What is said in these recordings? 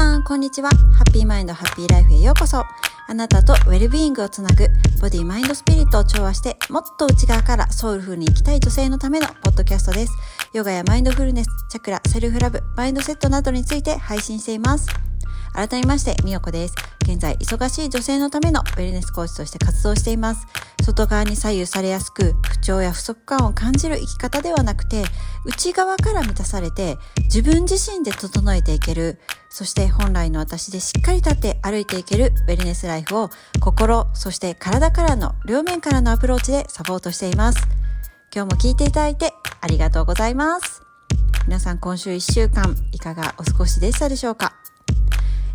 さん、こんにちは。ハッピーマインド、ハッピーライフへようこそ。あなたとウェルビーイングをつなぐ、ボディ、マインド、スピリットを調和して、もっと内側からソウルフルに行きたい女性のためのポッドキャストです。ヨガやマインドフルネス、チャクラ、セルフラブ、マインドセットなどについて配信しています。改めまして、みよこです。現在、忙しい女性のためのウェルネスコーチとして活動しています。外側に左右されやすく、不調や不足感を感じる生き方ではなくて、内側から満たされて、自分自身で整えていける、そして本来の私でしっかり立って歩いていけるウェルネスライフを心、そして体からの両面からのアプローチでサポートしています。今日も聞いていただいてありがとうございます。皆さん今週1週間いかがお過ごしでしたでしょうか？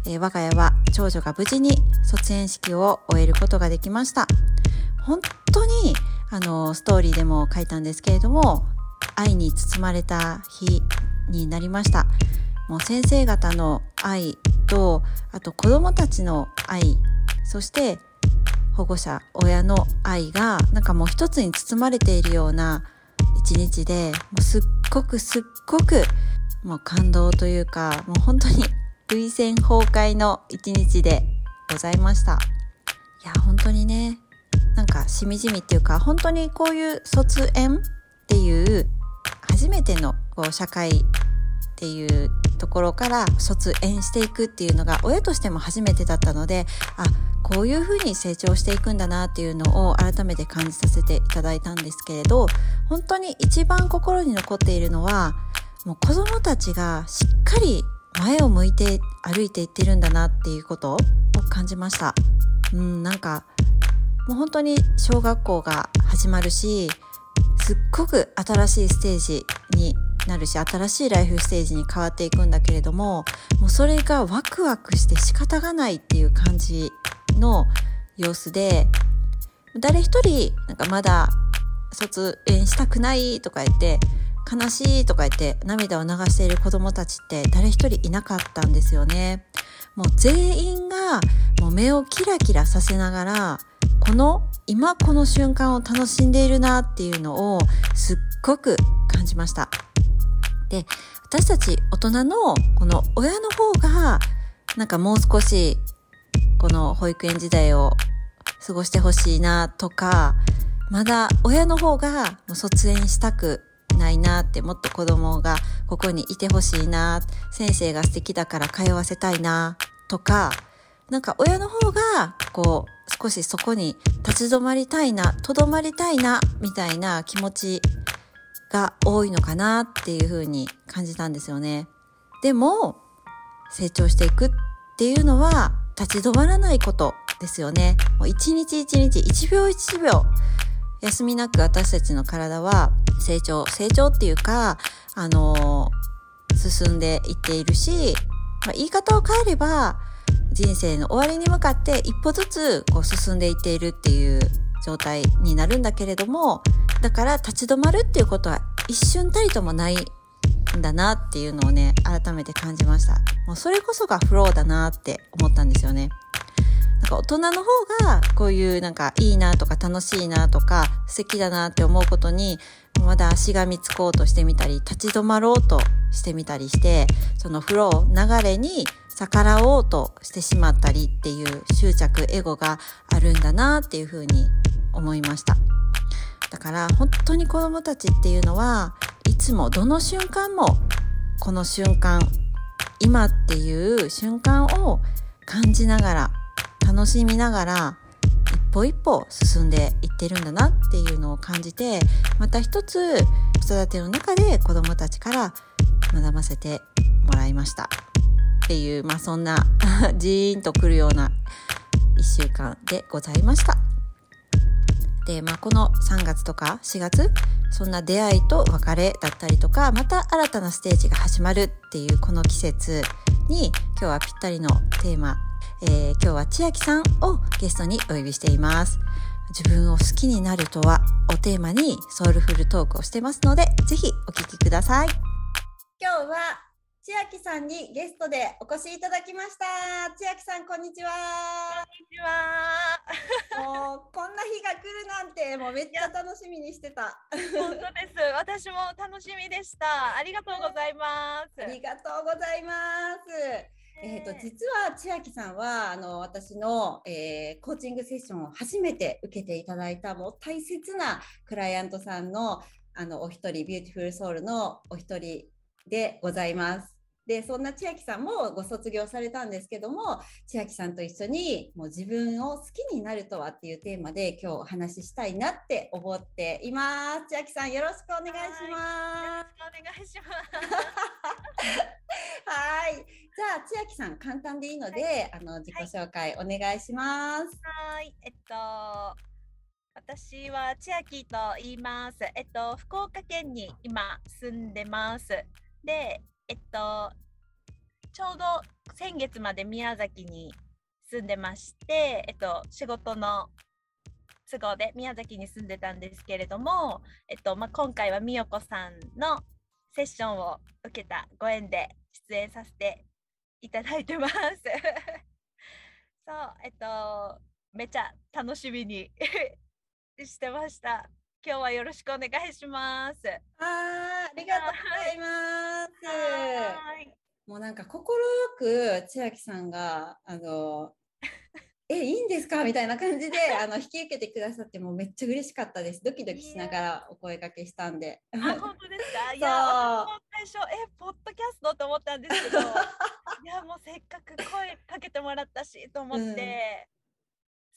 えー、我が家は長女が無事に卒園式を終えることができました。本当に、あの、ストーリーでも書いたんですけれども、愛に包まれた日になりました。もう先生方の愛と、あと子供たちの愛、そして保護者、親の愛が、なんかもう一つに包まれているような一日で、もうすっごくすっごく、もう感動というか、もう本当に涙腺崩壊の一日でございました。いや、本当にね、なんかしみじみっていうか、本当にこういう卒園っていう初めてのこう社会っていうところから卒園していくっていうのが親としても初めてだったので、あ、こういうふうに成長していくんだなっていうのを改めて感じさせていただいたんですけれど、本当に一番心に残っているのは、もう子供たちがしっかり前を向いて歩いていってるんだなっていうことを感じました。うん、なんか、もう本当に小学校が始まるし、すっごく新しいステージになるし、新しいライフステージに変わっていくんだけれども、もうそれがワクワクして仕方がないっていう感じの様子で、誰一人、なんかまだ卒園したくないとか言って、悲しいとか言って涙を流している子供たちって誰一人いなかったんですよね。もう全員がもう目をキラキラさせながら、この今この瞬間を楽しんでいるなっていうのをすっごく感じました。で、私たち大人のこの親の方がなんかもう少しこの保育園時代を過ごしてほしいなとか、まだ親の方が卒園したくないなって、もっと子供がここにいてほしいな、先生が素敵だから通わせたいな、とか、なんか親の方が、こう、少しそこに立ち止まりたいな、とどまりたいな、みたいな気持ちが多いのかなっていうふうに感じたんですよね。でも、成長していくっていうのは、立ち止まらないことですよね。もう一日一日、一秒一秒、休みなく私たちの体は成長、成長っていうか、あのー、進んでいっているし、まあ、言い方を変えれば、人生の終わりに向かって一歩ずつこう進んでいっているっていう状態になるんだけれども、だから立ち止まるっていうことは一瞬たりともないんだなっていうのをね、改めて感じました。もうそれこそがフローだなって思ったんですよね。なんか大人の方がこういうなんかいいなとか楽しいなとか素敵だなって思うことにまだ足がみつこうとしてみたり立ち止まろうとしてみたりしてそのフロー流れに逆らおうとしてしまったりっていう執着エゴがあるんだなっていうふうに思いました。だから本当に子供たちっていうのはいつもどの瞬間もこの瞬間今っていう瞬間を感じながら楽しみながら一歩一歩進んでいってるんだなっていうのを感じてまた一つ子育ての中で子どもたちから学ばせてもらいました。っていうまあそんな ジーンとくるような1週間でございました。でまあこの3月とか4月そんな出会いと別れだったりとかまた新たなステージが始まるっていうこの季節に今日はぴったりのテーマえー、今日は千秋さんをゲストにお呼びしています。自分を好きになるとはをテーマにソウルフルトークをしてますので、ぜひお聞きください。今日は千秋さんにゲストでお越しいただきました。千秋さん、こんにちは。こんにちは。もうこんな日が来るなんて、もうめっちゃ楽しみにしてた。本当です。私も楽しみでした。ありがとうございます。ありがとうございます。えーと、実は千秋さんはあの私の、えー、コーチングセッションを初めて受けていただいたもう大切なクライアントさんのあのお一人 beautiful soul のお一人でございます。でそんな千秋さんもご卒業されたんですけども千秋さんと一緒にもう自分を好きになるとはっていうテーマで今日お話ししたいなって思っています。千秋さんよろしくお願いします。よろしくお願いします。はい。じゃあ千秋さん簡単でいいので、はい、あの自己紹介お願いします。はい。えっと私は千秋と言います。えっと、福岡県に今住んでます。で、えっと、ちょうど先月まで宮崎に住んでまして、えっと、仕事の都合で宮崎に住んでたんですけれども、えっとまあ、今回は美代子さんのセッションを受けたご縁で出演させていただいてます。そう、えっと、めちゃ楽しみに してました。今日はよろしくお願いします。あありがとうございます。もうなんか快く千秋さんがあの えいいんですか？みたいな感じで あの引き受けてくださってもうめっちゃ嬉しかったです。ドキドキしながらお声かけしたんで。あ本当ですか？いや最初えポッドキャストと思ったんですけど、いやもうせっかく声かけてもらったしと思って。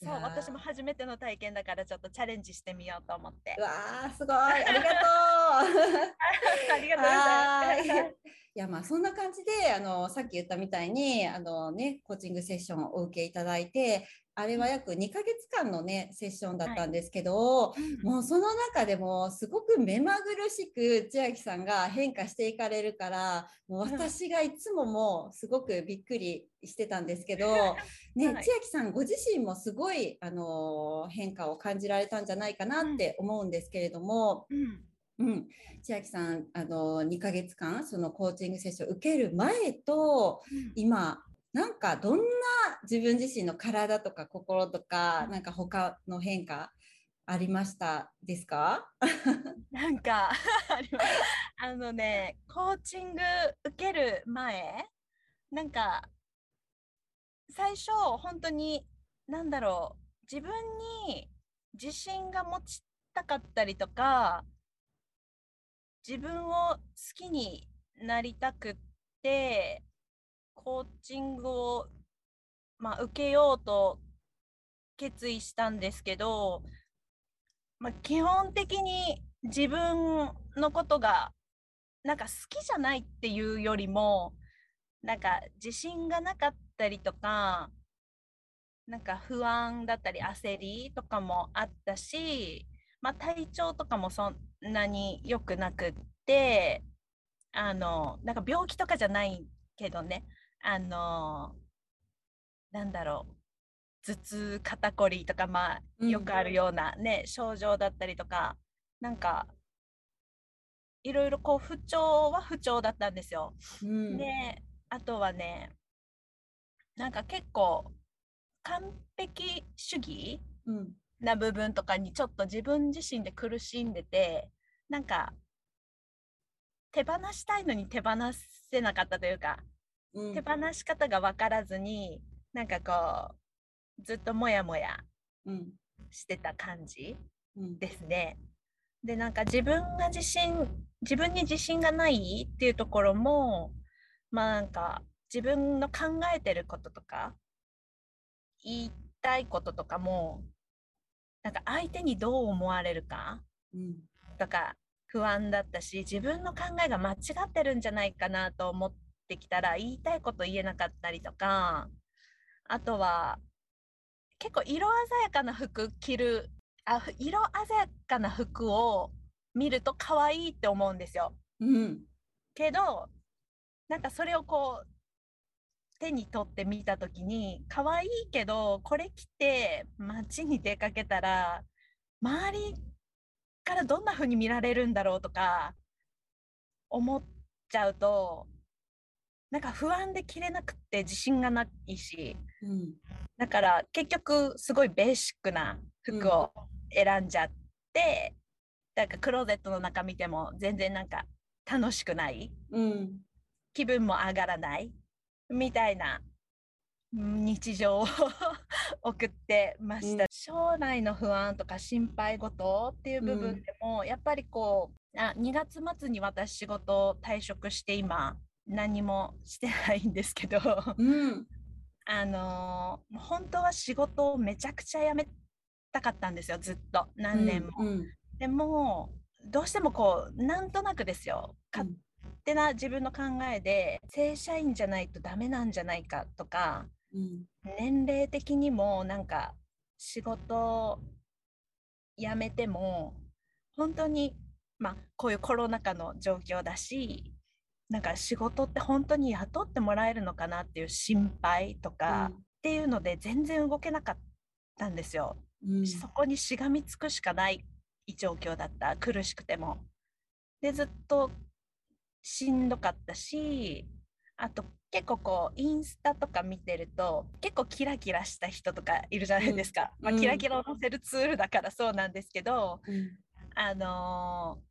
そう私も初めての体験だからちょっとチャレンジしてみようと思って。うわーすごいありがとう ありがとうございます。いやまあそんな感じであのさっき言ったみたいにあの、ね、コーチングセッションをお受けいただいてあれは約2ヶ月間のねセッションだったんですけど、はい、もうその中でもすごく目まぐるしく千秋さんが変化していかれるからもう私がいつももうすごくびっくりしてたんですけど、ね、はい、千秋さんご自身もすごいあの変化を感じられたんじゃないかなって思うんですけれども。うん。うん、千秋さんあの2ヶ月間そのコーチングセッションを受ける前と、うん、今なんかどんな自分自身の体とか心とかなんか他の変化ありました？ですか？なんか あのねコーチング受ける前なんか最初本当に何だろう自分に自信が持ちたかったりとか自分を好きになりたくってコーチングを、まあ、受けようと決意したんですけど、まあ、基本的に自分のことがなんか好きじゃないっていうよりもなんか自信がなかったりとかなんか不安だったり焦りとかもあったし、まあ、体調とかもそんなに良くなくって、あの、なんか病気とかじゃないけどね、あの、なんだろう、頭痛、肩こりとか、まあ、よくあるようなね、うん、症状だったりとか、なんか、いろいろこう、不調は不調だったんですよ。うん、で、あとはね、なんか結構、完璧主義、うん。な部分とかにちょっと自分自身で苦しんでてなんか手放したいのに手放せなかったというか、うん、手放し方が分からずになんかこうずっともやもやしてた感じですね。うん、でなんか自分が自信自分に自信がないっていうところもまあなんか自分の考えてることとか言いたいこととかもなんか相手にどう思われるかとか不安だったし自分の考えが間違ってるんじゃないかなと思ってきたら言いたいこと言えなかったりとかあとは結構色鮮やかな服着るあ色鮮やかな服を見ると可愛いって思うんですよ。うん、けどなんかそれをこう手に取ってみた時に可愛いけどこれ着て街に出かけたら周りからどんな風に見られるんだろうとか思っちゃうとなんか不安で着れなくて自信がないし、うん、だから結局すごいベーシックな服を選んじゃって、うん、なんかクローゼットの中見ても全然なんか楽しくない、うん、気分も上がらない。みたいなうん日常を 送ってました、うん。将来の不安とか心配事っていう部分でも、やっぱりこうあ2月末に私仕事を退職して今何もしてないんですけどうん。あのー本当は仕事をめちゃくちゃ辞めたかったんですよずっと。何年も。うんでもどうしてもこうなんとなくですよ。勝手な自分の考えで正社員じゃないとダメなんじゃないかとかうん。年齢的にもなんか仕事辞めても本当にまあこういうコロナ禍の状況だしなんか仕事って本当に雇ってもらえるのかなっていう心配とか、っていうので全然動けなかったんですよ。うん。そこにしがみつくしかない状況だった。苦しくても。でずっとしんどかったしあと結構こうインスタとか見てると結構キラキラした人とかいるじゃないですか、まあ、うんうん。キラキラを載せるツールだからそうなんですけど、うん。あのー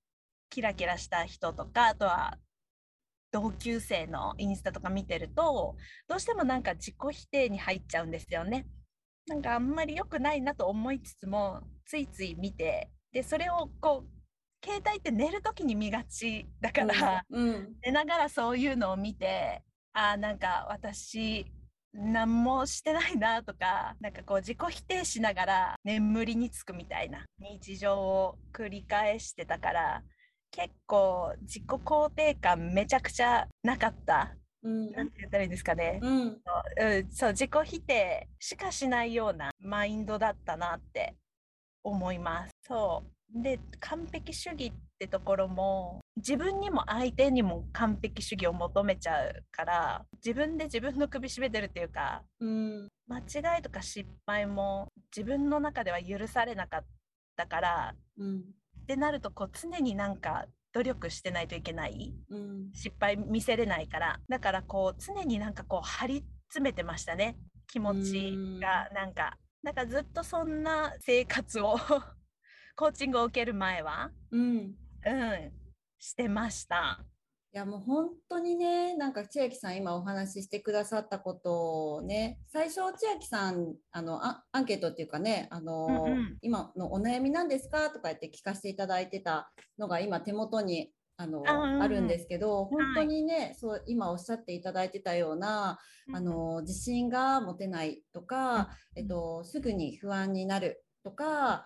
キラキラした人とかあとは同級生のインスタとか見てるとどうしてもなんか自己否定に入っちゃうんですよね。なんかあんまり良くないなと思いつつもついつい見てでそれをこう携帯って寝る時に見がちだから、うん寝ながらそういうのを見てあーなんか私何もしてないなとかなんかこう自己否定しながら眠りにつくみたいな日常を繰り返してたから結構自己肯定感めちゃくちゃなかった？うんなんて言ったらいいんですかね。うんうん、そう自己否定しかしないようなマインドだったなって思います。そうで完璧主義ってところも自分にも相手にも完璧主義を求めちゃうから自分で自分の首絞めてるっていうかうん間違いとか失敗も自分の中では許されなかったからうんってなるとこう常になんか努力してないといけないうん。失敗見せれないから。だからこう常になんかこう張り詰めてましたね。気持ちがなんか。だからずっとそんな生活を コーチングを受ける前は。うん。うん。してましたいやもう本当にねなんか千秋さん今お話ししてくださったことをね最初千秋さんあのアアンケートっていうかねあの、うんうん。今のお悩みなんですかとか言って聞かせていただいてたのが今手元にあの、あうんうんあるんですけどい本当にね、そう今おっしゃっていただいてたような、あの自信が持てないとか、うん。えっと、すぐに不安になるとか、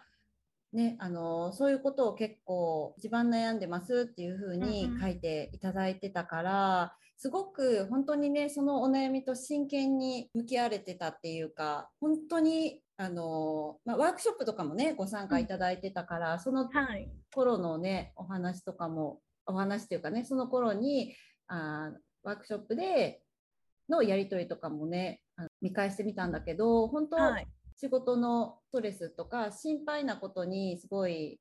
ね、あのそういうことを結構一番悩んでますっていうふうに書いていただいてたから、すごく本当にねそのお悩みと真剣に向き合われてたっていうか本当にあの、まあ、ワークショップとかもねご参加いただいてたから、そのはい。頃のねお話とかもお話っていうかねその頃にあーワークショップでのやり取りとかもね見返してみたんだけど本当、はい仕事のストレスとか心配なことにすごい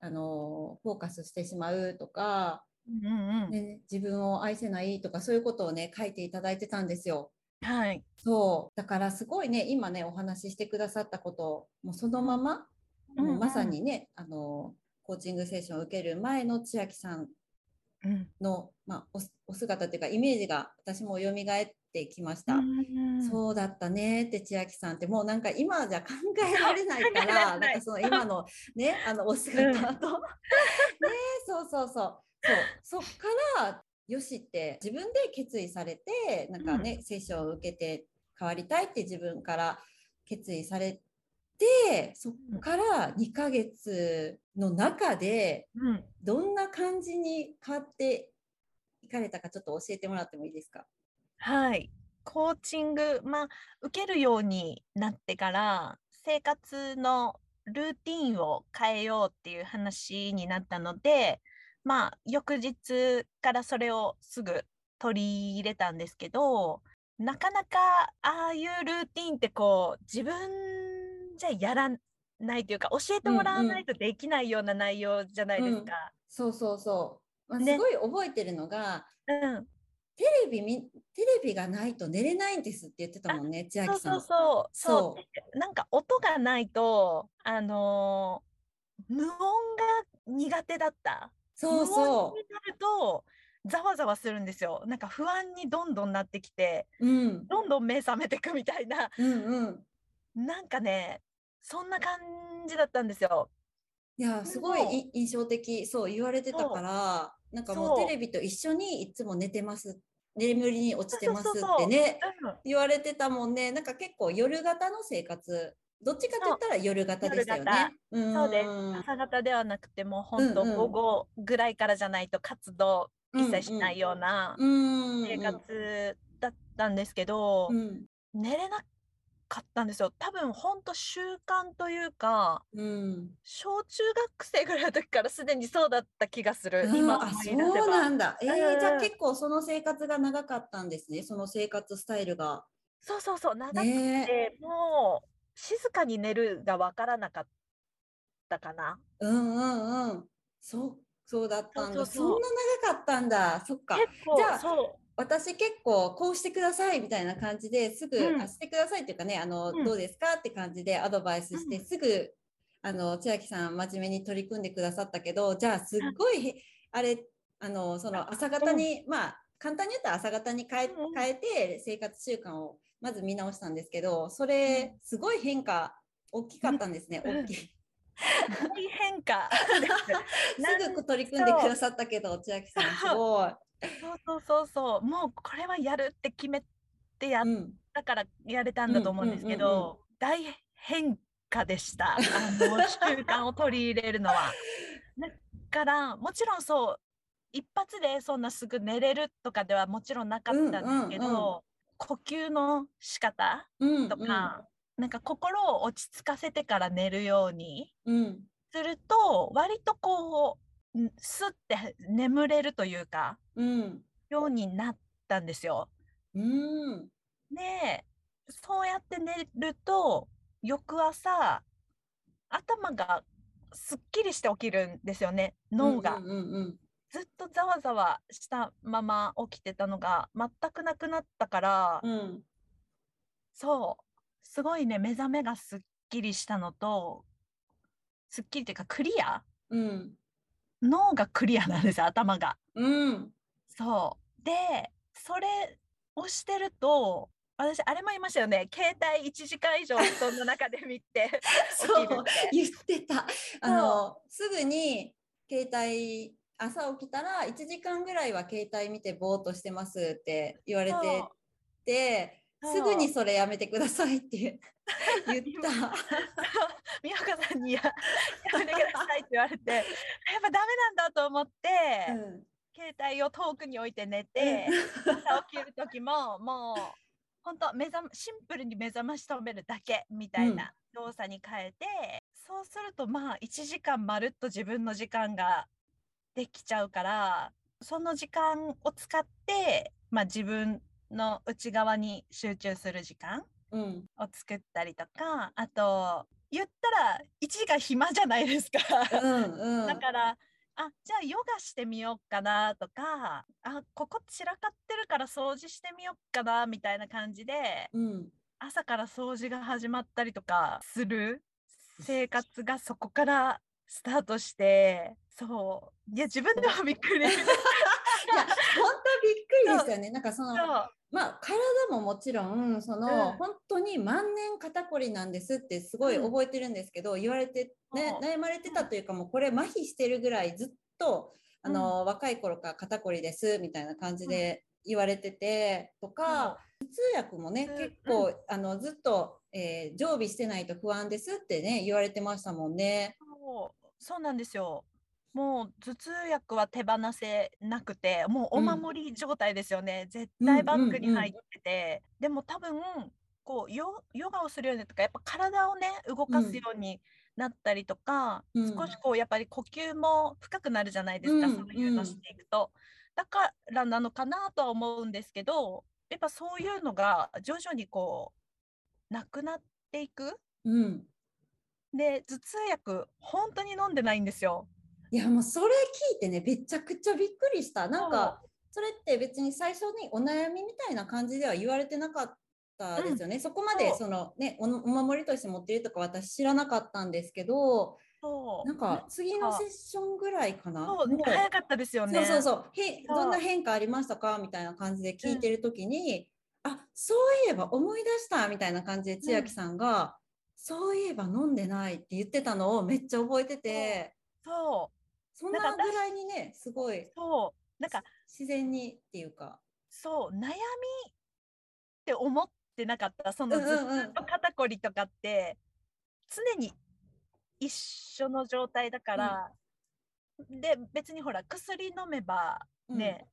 あのフォーカスしてしまうとか、うんうんうん。ね、自分を愛せないとかそういうことをね書いていただいてたんですよ。はい。そう。だからすごいね今ねお話ししてくださったこともうそのまま、うんもうまさにねあのコーチングセッションを受ける前の千秋さんうん。の、まあ、おお姿というかイメージが私も蘇ってきました。うんそうだったねって千秋さんってもうなんか今じゃ考えられないからなんかその今のねあの お姿と、ねそうそうそう。そう。そっからよしって自分で決意されてなんかね、セッションを受けて変わりたいって自分から決意されてそっから2ヶ月の中でうん。どんな感じに変わっていかれたかちょっと教えてもらってもいいですか？はい。コーチング、まあ、受けるようになってから、生活のルーティンを変えようっていう話になったので、まあ、翌日からそれをすぐ取り入れたんですけど、なかなかああいうルーティンってこう、自分じゃやらないというか、教えてもらわないとできないような内容じゃないですか。そうそうそう、まあ、ね。すごい覚えてるのが、うん。テレビみテレビがないと寝れないんですって言ってたもんね千秋さん。そうそうそそう。なんか音がないとあのー無音が苦手だった。そう無音そになるとざわざわするんですよ。なんか不安にどんどんなってきて、うん。どんどん目覚めてくみたいな、うんうん。なんかね、そんな感じだったんですよ。いや、すごい印象的。そう言われてたから、なんかもそううテレビと一緒にいつも寝てます。眠りに落ちてますってね、うん言われてたもんね。なんか結構夜型の生活。どっちかって言ったら夜型でしたよね。うんそうです。朝方ではなくてもう本当午後ぐらいからじゃないと活動一切しないような生活だったんですけど、うん寝れなかったんですよ。多分本当習慣というか、うん。小中学生ぐらいの時からすでにそうだった気がする。うん今あ、そうなんだ。えーうんじゃあ結構その生活が長かったんですね。その生活スタイルが。そうそうそう、長くねて、もう静かに寝るがわからなかったかな。うんうんうん。そう、そうだったんだ。そんな長かったんだ。そっか。じゃあそう。私結構こうしてくださいみたいな感じですぐ、うん。あしてくださいっていうかねあの、うん。どうですかって感じでアドバイスして、うん。すぐあの千秋さん真面目に取り組んでくださったけどじゃあすっごい、あれあのその朝方に、まあ簡単に言ったら朝方に変え,、変えて生活習慣をまず見直したんですけどそれすごい変化大きかったんですね、うん。大きい。す大変化。で す。ぐ取り組んでくださったけど千秋さんすごい。そうそうそうそう。もうこれはやるって決めてやっうんたからやれたんだと思うんですけうんうんうんうんど、大変化でした。あの習慣を取り入れるのは。だからもちろんそう一発でそんなすぐ寝れるとかではもちろんなかったんですけど、うんうんうん呼吸の仕方うんとか、なんか心を落ち着かせてから寝るようにうんすると割とこうんスッて眠れるというか。うん。ようになったんですよ。うん。でそうやって寝ると翌朝頭がすっきりして起きるんですよね。脳が、うんうんうんずっとざわざわしたまま起きてたのが全くなくなったから、うんうん。そう。すごいね目覚めがすっきりしたのとすっきりっていうかクリアうん脳がクリアなんですよ頭が。うん。そう。でそれをしてると私あれも言いましたよね。携帯1時間以上布団の中で見て そう。言ってた。あのすぐに携帯朝起きたら1時間ぐらいは携帯見てぼーっとしてますって言われててすぐにそれやめてくださいって 言った。美穂子さんにややめてくださいって言われてやっぱダメなんだと思って、うん。携帯を遠くに置いて寝て、朝起きる時ももう本当目覚まシンプルに目覚まし止めるだけみたいな動作に変えて、そうするとまあ1時間まるっと自分の時間ができちゃうからその時間を使って、まあ、自分の内側に集中する時間うん。を作ったりとかあと言ったら1時間暇じゃないですか。うんうん。だからあじゃあヨガしてみようかなとかあここ散らかってるから掃除してみようかなみたいな感じでうん。朝から掃除が始まったりとかする生活がそこからスタートしてそう。いや自分でもびっくりびっくりですよね。なんかそのまあ、体ももちろんその、うん。本当に万年肩こりなんですってすごいうん。覚えてるんですけど、言われて、ね悩まれてたというかもうこれ麻痺してるぐらいずっとあの、若い頃から肩こりですみたいな感じで言われててとか、頭痛薬もねうん。結構、あのずっと、えー常備してないと不安ですってね言われてましたもんね。そう。そうなんですよ。もう頭痛薬は手放せなくてもうお守り状態ですよね、絶対バッグに入ってて、でも多分こうヨヨガをするようにとかやっぱ体をね動かすようになったりとか、うん。少しこうやっぱり呼吸も深くなるじゃないですか、うんそういうのしていくと。だからなのかなとは思うんですけどやっぱそういうのが徐々にこうなくなっていく。うん。で頭痛薬本当に飲んでないんですよ。いやもうそれ聞いてねめちゃくちゃびっくりした。なんかそれって別に最初にお悩みみたいな感じでは言われてなかったですよね。そこまでそのねおお守りとして持ってるとか私知らなかったんですけど、なんか次のセッションぐらいかな。早かったですよね。そうそうそう。へどんな変化ありましたかみたいな感じで聞いてる時に、あそういえば思い出したみたいな感じで千秋さんが、そういえば飲んでないって言ってたのをめっちゃ覚えてて。そうそんなぐらいにねすごいそうなんか自然にっていうか。そう悩みって思ってなかった。そのうんずうんうん。っと肩こりとかって常に一緒の状態だから、で別にほら薬飲めばね、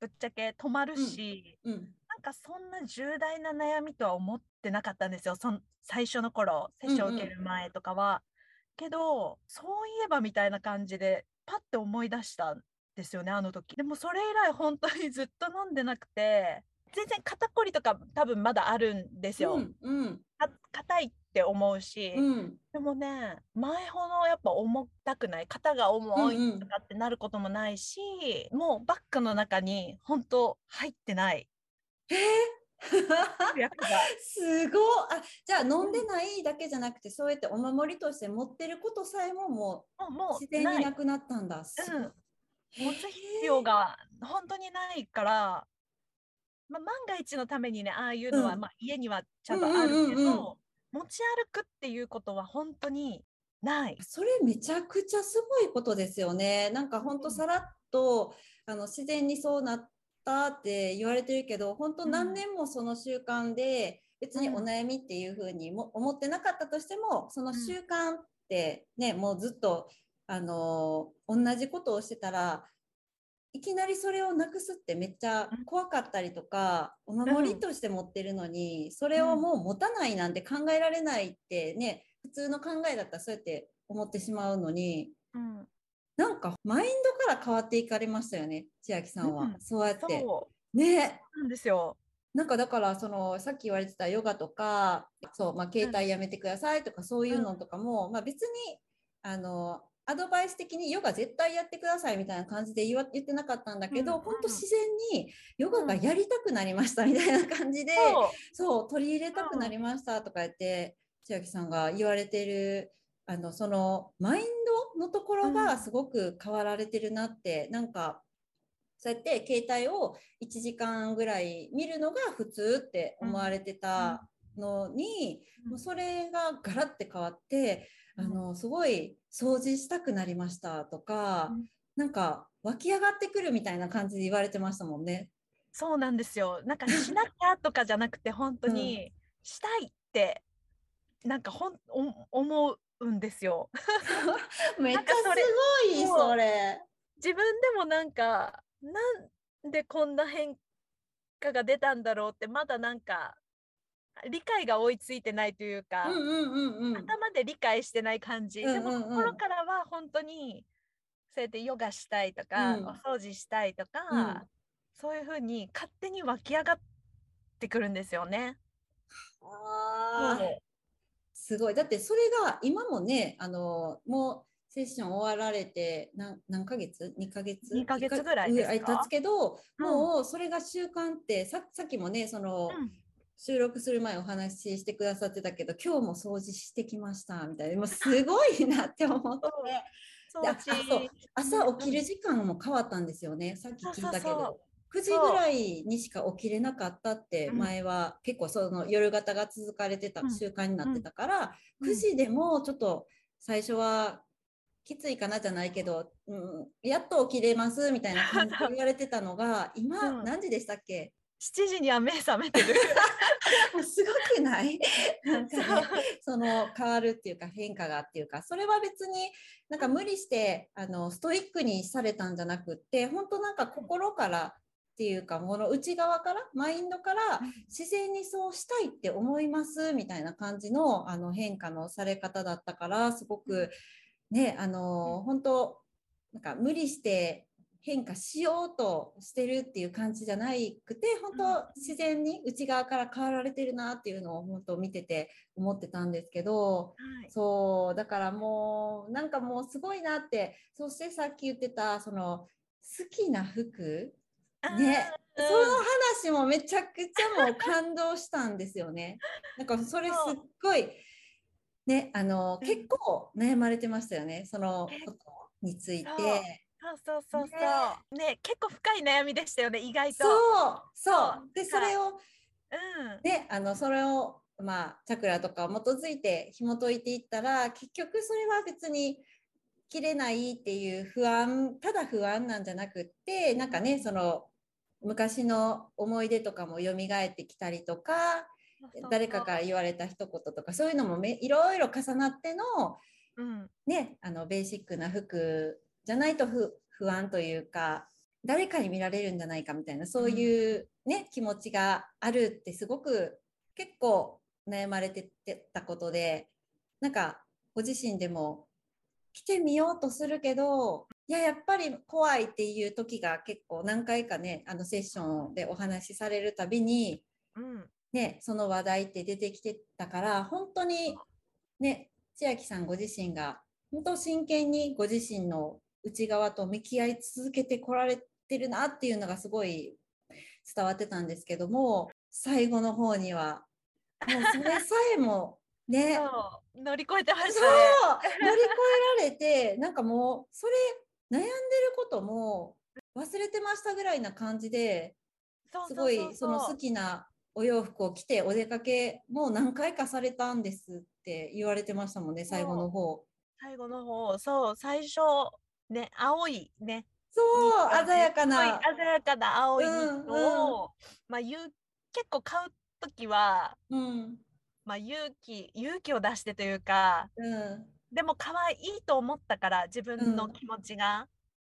ぶっちゃけ止まるし、うん、なんかそんな重大な悩みとは思ってなかったんですよ。そん最初の頃セッション受ける前とかは。けどそういえばみたいな感じでパッて思い出したんですよねあの時。でもそれ以来本当にずっと飲んでなくて全然肩こりとか多分まだあるんですよ。うんうんか硬いって思うし、うんでもね前ほどやっぱ重たくない肩が重うんうんいとかってなることもないし、もうバッグの中に本当入ってないえー？すごい。あじゃあ飲んでないだけじゃなくてそうやってお守りとして持ってることさえもももうもう自然になくなったんだ。うん。持つ必要が本当にないから、まあ、万が一のためにねああいうのは、うん。まあ、家にはちゃんとあるけど、うんうん。うんうん持ち歩くっていうことは本当にない。それめちゃくちゃすごいことですよね。なんか本当さらっと、あの自然にそうなったって言われてるけど本当何年もその習慣で別にお悩みっていうふうにも思ってなかったとしてもその習慣ってね、もうずっとあの同じことをしてたらいきなりそれをなくすってめっちゃ怖かったりとか、お守りとして持ってるのに、それをもう持たないなんて考えられないってね普通の考えだったらそうやって思ってしまうのにうん、なんかマインドから変わっていかれましたよね千秋さんは、うん。そうやって。ね。なんですよ。なんかだからそのさっき言われてたヨガとかそう、まあ、携帯やめてくださいとかそういうのとかも、まあ、別にあのアドバイス的にヨガ絶対やってくださいみたいな感じで言わ言ってなかったんだけど、うん本当自然にヨガがやりたくなりましたみたいな感じで、そう。取り入れたくなりましたとか言って千秋さんが言われてるあのそのマインドのところがすごく変わられてるなって、なんかそうやって携帯を1時間ぐらい見るのが普通って思われてたのに、うん。もうそれがガラッて変わって、うん。あのすごい掃除したくなりましたとか、うん。なんか湧き上がってくるみたいな感じで言われてましたもんね。そうなんですよ。なんかしなきゃとかじゃなくて本当にしたいってなんかほんお思うんですよ。めっちゃすごいそれ。自分でもなんかなんでこんな変化が出たんだろうってまだなんか理解が追いついてないというか、うんうんうんうん。頭で理解してない感じ、でうんうんうんも心からは本当にそうやってヨガしたいとか、うんお掃除したいとか、うんそういうふうに勝手に湧き上がってくるんですよね。あすごい。だってそれが今もね、あのもうセッション終わられて何何ヶ月 ?2 ヶ月？二ヶ月ぐらいですか？経つけど、うんもうそれが習慣ってささっきもね、その、うん収録する前お話ししてくださってたけど、今日も掃除してきましたみたいな、もうすごいなって思って。朝起きる時間も変わったんですよね。さっき聞いたけそうそうど。9時ぐらいにしか起きれなかったってうん。前は結構その夜型が続かれてたうん。習慣になってたから、うん。9時でもちょっと最初はきついかなじゃないけど、うん、やっと起きれますみたいな感じで言われてたのが 今うん。何時でしたっけ？7時には目覚めてる。すごくない？なんかねその変わるっていうか変化がっていうかそれは別になんか無理してあのストイックにされたんじゃなくって本当なんか心からっていうかもの内側からマインドから自然にそうしたいって思いますみたいな感じのあの変化のされ方だったからすごくねあの本当なんか無理して変化しようとしてるっていう感じじゃないくて本当自然に内側から変わられてるなっていうのを本当見てて思ってたんですけどはい。そうだからもうなんかもうすごいなってそしてさっき言ってたその好きな服ねその話もめちゃくちゃもう感動したんですよね。なんかそれすっごいね、あの、うん結構悩まれてましたよね、そのことについて。そうそうそうそう。ね結構深い悩みでしたよね、意外と。そう、そそうう。で、はいそれを、うん。ね、あの、それを、まあ、チャクラとかを基づいて紐解いていったら、結局それは別に切れないっていう不安、ただ不安なんじゃなくって、なんかね、その、昔の思い出とかも蘇ってきたりとか、誰かから言われた一言とか、そういうのもめいろいろ重なっての、うん。ね、あのベーシックな服じゃないと不不安というか誰かに見られるんじゃないかみたいなそういう、ね気持ちがあるってすごく結構悩まれてたことでなんかご自身でも来てみようとするけどいややっぱり怖いっていう時が結構何回かねあのセッションでお話しされるたびにうん。ね、その話題って出てきてたから本当にね千秋さんご自身が本当真剣にご自身の内側と向き合い続けてこられてるなっていうのがすごい伝わってたんですけども最後の方にはもうそれさえもね。乗り越えてまそうしたね。乗り越えられてなんかもうそれ悩んでることも忘れてましたぐらいな感じですごいその好きなお洋服を着てお出かけもう何回かされたんですって言われてましたもんね最後の方。最後の方、そう、最初、ね、青いね。そう。鮮やかな。鮮やかな青いニットうんを、まあ、結構買うときは、うんまあ、勇気、勇気を出してというか、うん。でも可愛いと思ったから、自分のうん気持ちが、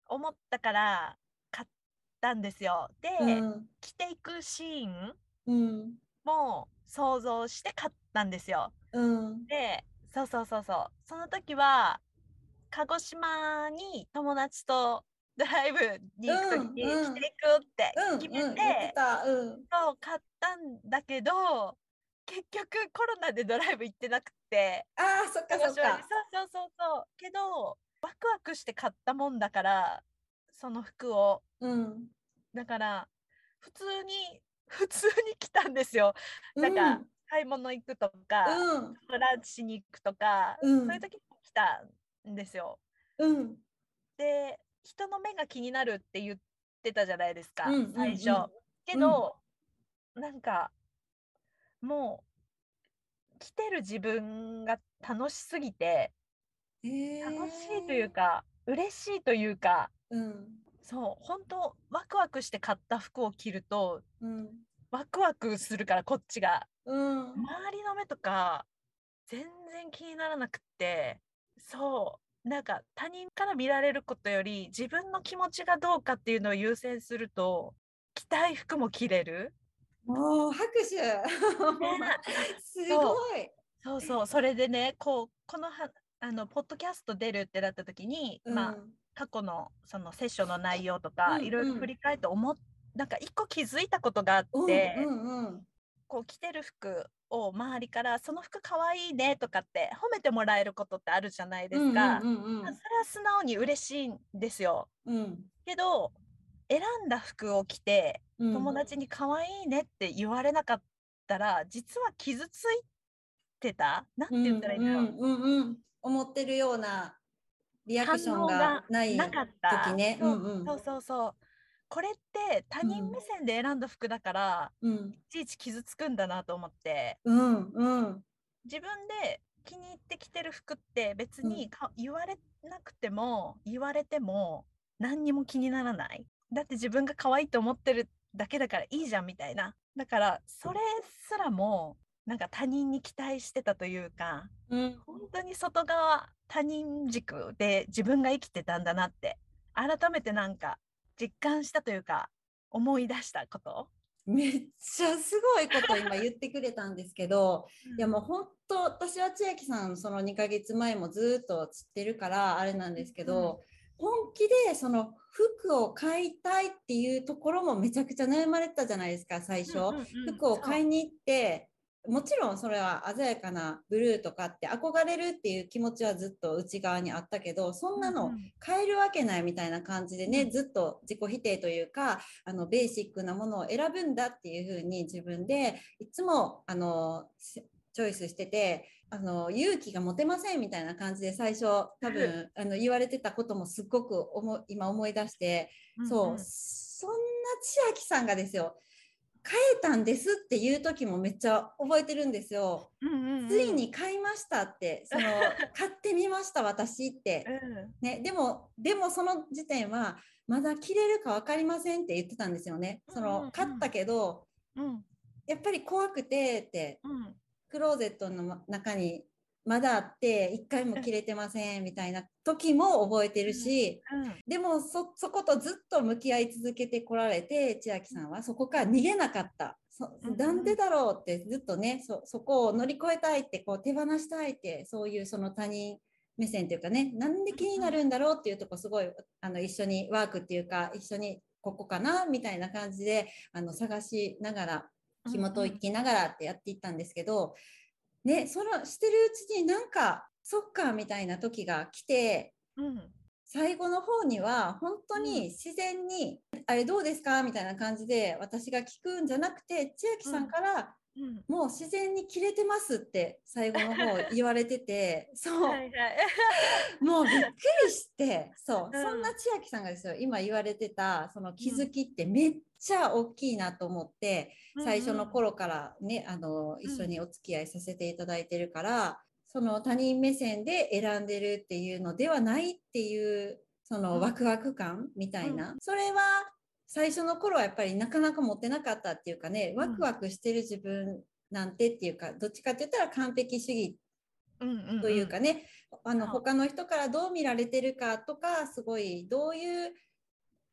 思ったから買ったんですよ。で、うん。着ていくシーンうん。も想像して買ったんですよ。うん。で、そうそうそうそう。その時は、鹿児島に友達とドライブに行く時にうん。うん。着ていくってうん。決めて、そう買ったんだけど、結局コロナでドライブ行ってなくて、あーそっかそっかそうそうそうそう。けど、ワクワクして買ったもんだから、その服を。うんだから、普通に、普通に来たんですよ。なんか、買い物行くとか、うんランチしに行くとか、うんそういう時に来たんですよ。うんで、人の目が気になるって言ってたじゃないですか、うんうんうん最初。けど、なんか、もう、来てる自分が楽しすぎて、へー楽しいというか、嬉しいというか、うん。そう、本当ワクワクして買った服を着ると、うん。ワクワクするから、こっちが。うん。周りの目とか全然気にならなくってそうなんか他人から見られることより自分の気持ちがどうかっていうのを優先すると着たい服も着れるもう拍手。すごい。そうそう。それでねこうこのはあのポッドキャスト出るってなった時に、まあうん過去のそのセッションの内容とか、うんいろいろうん振り返って思っなんか一個気づいたことがあうんって、うんうんこう着てる服を周りから「その服かわいいね」とかって褒めてもらえることってあるじゃないですか。うんうん。まあそれは素直に嬉しいんですよ。うん。けど選んだ服を着てうん友達に可愛いねって言われなかったら、実は傷ついてた？なんて言ったらいいんだろう。うんうんうんうん思ってるようなリアクションがない時ね。そううんうん。そうそうそう。これって他人目線で選んだ服だから、うん。いちいち傷つくんだなと思って。うんうん。自分で気に入ってきてる服って別うんにか、言われなくても言われても何にも気にならないだって自分が可愛いと思ってるだけだからいいじゃんみたいな。だからそれすらもなんか他人に期待してたというかうん。本当に外側他人軸で自分が生きてたんだなって改めてなんか実感したというか思い出したこと？めっちゃすごいこと今言ってくれたんですけど いやもう本当私は千秋さんその2ヶ月前もずっと知ってるからあれなんですけど、本気でその服を買いたいっていうところもめちゃくちゃ悩まれてたじゃないですか最初、服を買いにに行ってもちろんそれは鮮やかなブルーとかって憧れるっていう気持ちはずっと内側にあったけどそんなの買えるわけないみたいな感じでね、うん。ずっと自己否定というかあのベーシックなものを選ぶんだっていうふうに自分でいつもあのせチョイスしててあの勇気が持てませんみたいな感じで最初多分あの言われてたこともすっごく思今思い出して、そうそんな千秋さんがですよ変えたんですっていう時もめっちゃ覚えてるんですよ。うんうんうんついに買いましたってその 買ってみました私って。うん。ね、でもでもその時点はまだ着れるか分かりませんって言ってたんですよね。そうんうんうん。の買ったけどうんやっぱり怖くてって。うんクローゼットの中にまだあって一回も着れてませんみたいな時も覚えてるし、でもそそことずっと向き合い続けてこられて千秋さんはそこから逃げなかった。なんでだろうってずっとねそそこを乗り越えたいってこう手放したいってそういうその他人目線というかねなんで気になるんだろうっていうとこすごいあの一緒にワークっていうか一緒にここかなみたいな感じであの探しながら紐解きながらってやっていったんですけど、ねそのしてるうちになんかそっかみたいな時が来てうん。最後の方には本当に自然に「あれどうですか?」みたいな感じで私が聞くんじゃなくて千秋さんからうん「もう自然に切れてます」って最後の方言われてて そう。はいはい。もうびっくりしてそう、うん。そんな千秋さんがですよ今言われてたその気づきってめっちゃ大きいなと思って、最初の頃からねあの一緒にお付き合いさせていただいてるから、その他人目線で選んでるっていうのではないっていうそのワクワク感みたいな、それは最初の頃はやっぱりなかなか持ってなかったっていうかねワクワクしてる自分なんてっていうかどっちかって言ったら完璧主義というかね、あの他の人からどう見られてるかとかすごいどういう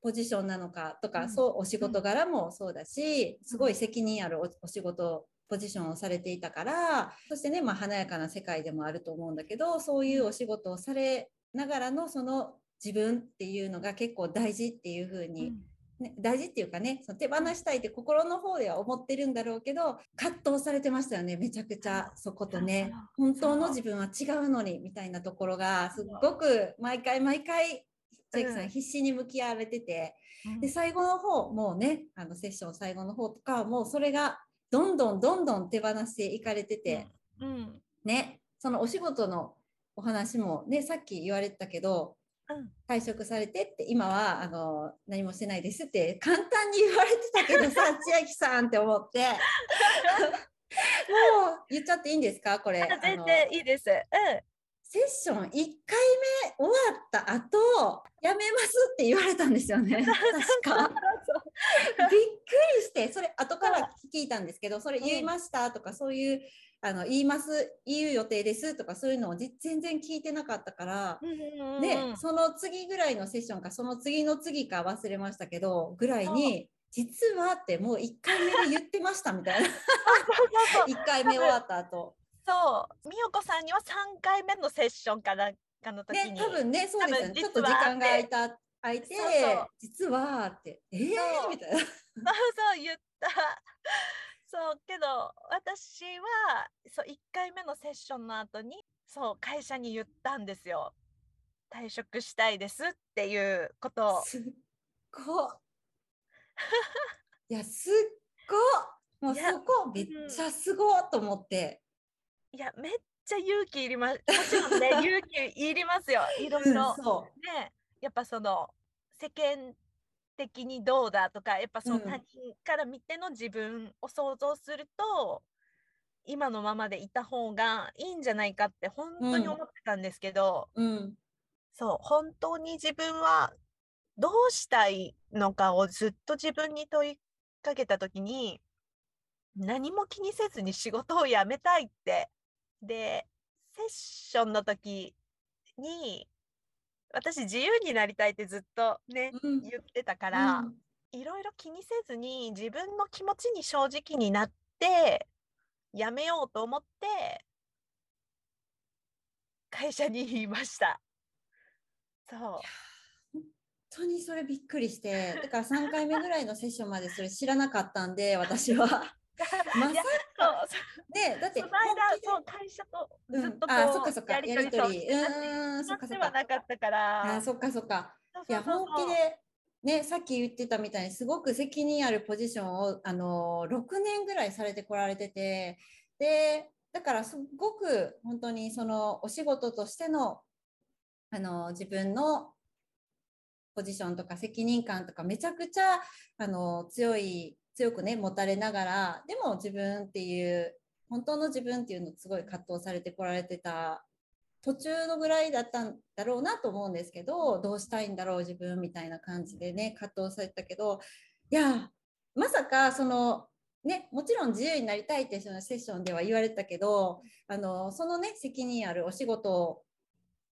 ポジションなのかとか、うん。そうお仕事柄もそうだし、すごい責任あるおお仕事ポジションをされていたからそしてね、まあ、華やかな世界でもあると思うんだけどそういうお仕事をされながらのその自分っていうのが結構大事っていうふうに、ね、大事っていうかねその手放したいって心の方では思ってるんだろうけど葛藤されてましたよねめちゃくちゃそことね。本当の自分は違うのにみたいなところがすっごく毎回毎回千秋さうんん必死に向き合われてて、うん。で最後の方もうねあのセッション最後の方とかはもうそれがどんどんどんどん手放していかれてて、うん。ねそのお仕事のお話もねさっき言われてたけどうん。退職されてって今はあの何もしてないですって簡単に言われてたけどさ 千秋さんって思って。もう言っちゃっていいんですか？これ。全然いいです。うんセッション1回目終わった後やめますって言われたんですよね。確か。びっくりしてそれ後から聞いたんですけどそれ言いましたとかそういうあの言います言う予定ですとかそういうのをじ全然聞いてなかったからで、その次ぐらいのセッションか、その次の次か忘れましたけど、ぐらいに、実はってもう1回目で言ってましたみたいな。そうそうそう。1回目終わった後。そう、みよこさんには三回目のセッションかなんかの時ね、に。多分ね、そうですよね。ちょっと時間が空いた、空いて実はって、えーそうみたいな。そうそう言った。そうけど私はそう1回目のセッションの後にそう会社に言ったんですよ。退職したいですっていうことを。すっごい。いや、すっごい。もうそこ、めっちゃすごいと思って。いやめっちゃ勇気いります。もちろんね 勇気いりますよ。いろいろ。うんそねやっぱその世間的にどうだとかやっぱそのうん他人から見ての自分を想像すると、今のままでいた方がいいんじゃないかって本当にうん思ってたんですけど、う。うん。そう本当に自分はどうしたいのかをずっと自分に問いかけた時に何も気にせずに仕事を辞めたいってでセッションの時に私自由になりたいってずっとね、うん言ってたから、うんいろいろ気にせずに自分の気持ちに正直になって辞めようと思って会社に言いました。そう。本当にそれびっくりして、だから3回目ぐらいのセッションまでそれ知らなかったんで、私は。まさそう。そね、だってその間そう会社とうん。ずっとこう、あそっかそっか。やり取りとりうーんそっかそっか。なかったから。あそっかそっか。いや本気でねさっき言ってたみたいにすごく責任あるポジションをあの6年ぐらいされてこられててでだからすごく本当にそのお仕事としてのあの自分のポジションとか責任感とかめちゃくちゃあの強い強くね持たれながらでも自分っていう本当の自分っていうのすごい葛藤されてこられてた途中のぐらいだったんだろうなと思うんですけどどうしたいんだろう自分みたいな感じでね葛藤されたけどいやまさかそのね、もちろん自由になりたいってそのセッションでは言われたけどあのそのね責任あるお仕事を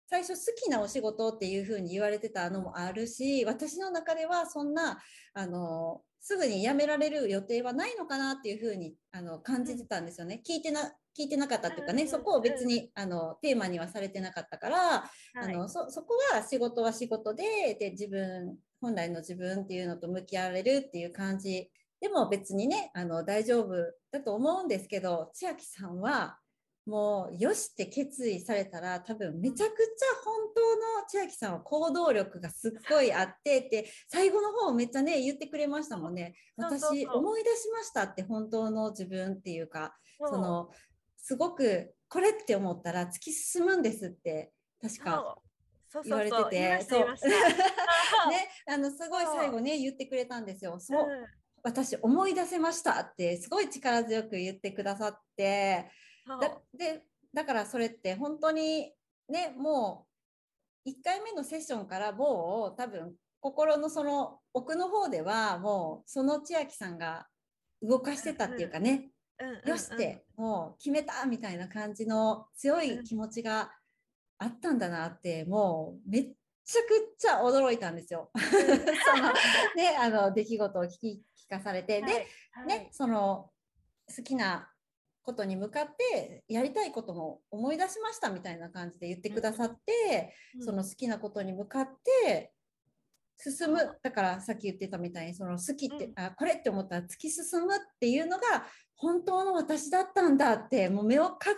最初好きなお仕事っていうふうに言われてたのもあるし私の中ではそんなあのすぐに辞められる予定はないのかなっていうふうにあの感じてたんですよね。聞いてな聞いてなかったっていうかね、そこを別にあのテーマにはされてなかったから、はい、あのそそこは仕事は仕事でで自分本来の自分っていうのと向き合われるっていう感じでも別にねあの大丈夫だと思うんですけど千秋さんはもうよしって決意されたら多分めちゃくちゃ本当の千秋さんは行動力がすっごいあってって最後の方めっちゃね言ってくれましたもんね。私思い出しましたって本当の自分っていうかそのすごくこれって思ったら突き進むんですって確か。言われててそう。ねあのすごい最後ね言ってくれたんですよ。そう、うん私思い出せましたってすごい力強く言ってくださってだでだからそれって本当にねもう1回目のセッションからもう多分心のその奥の方ではもうその千秋さんが動かしてたっていうかね、よしってもう決めたみたいな感じの強い気持ちがあったんだなってもうめっちゃくちゃ驚いたんですよ。そのね、あの出来事を聞き聞かされて、はい、で、はい、ね、その好きなことに向かってやりたいことも思い出しましたみたいな感じで言ってくださって、うん、その好きなことに向かって進む。だからさっき言ってたみたいにその好きって、うん、あこれって思ったら突き進むっていうのが本当の私だったんだってもう目を輝か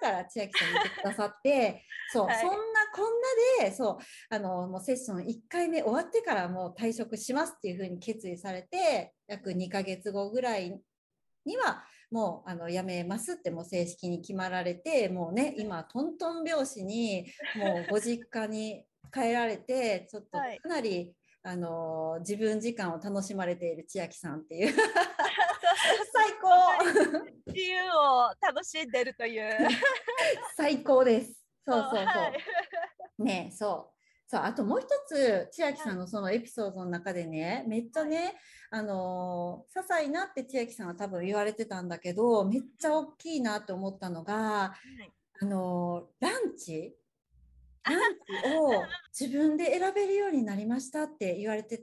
せながら千秋さん言ってくださって そう、はい、そんなこんなでそうあのもうセッション1回目終わってからもう退職しますっていうふうに決意されて約2ヶ月後ぐらいにはもうあの辞めますってもう正式に決まられてもうね今トントン拍子にもうご実家に帰られてちょっとかなり、はい、あの自分時間を楽しまれている千秋さんっていう。最高。自由を楽しんでるという。最高です。そうそうそう、はい、ねそうそうあともう一つ千秋さんのそのエピソードの中でねめっちゃね、はい、あの些細なって千秋さんは多分言われてたんだけどめっちゃ大きいなと思ったのが、はい、あのランチ？ランチを自分で選べるようになりましたって言われて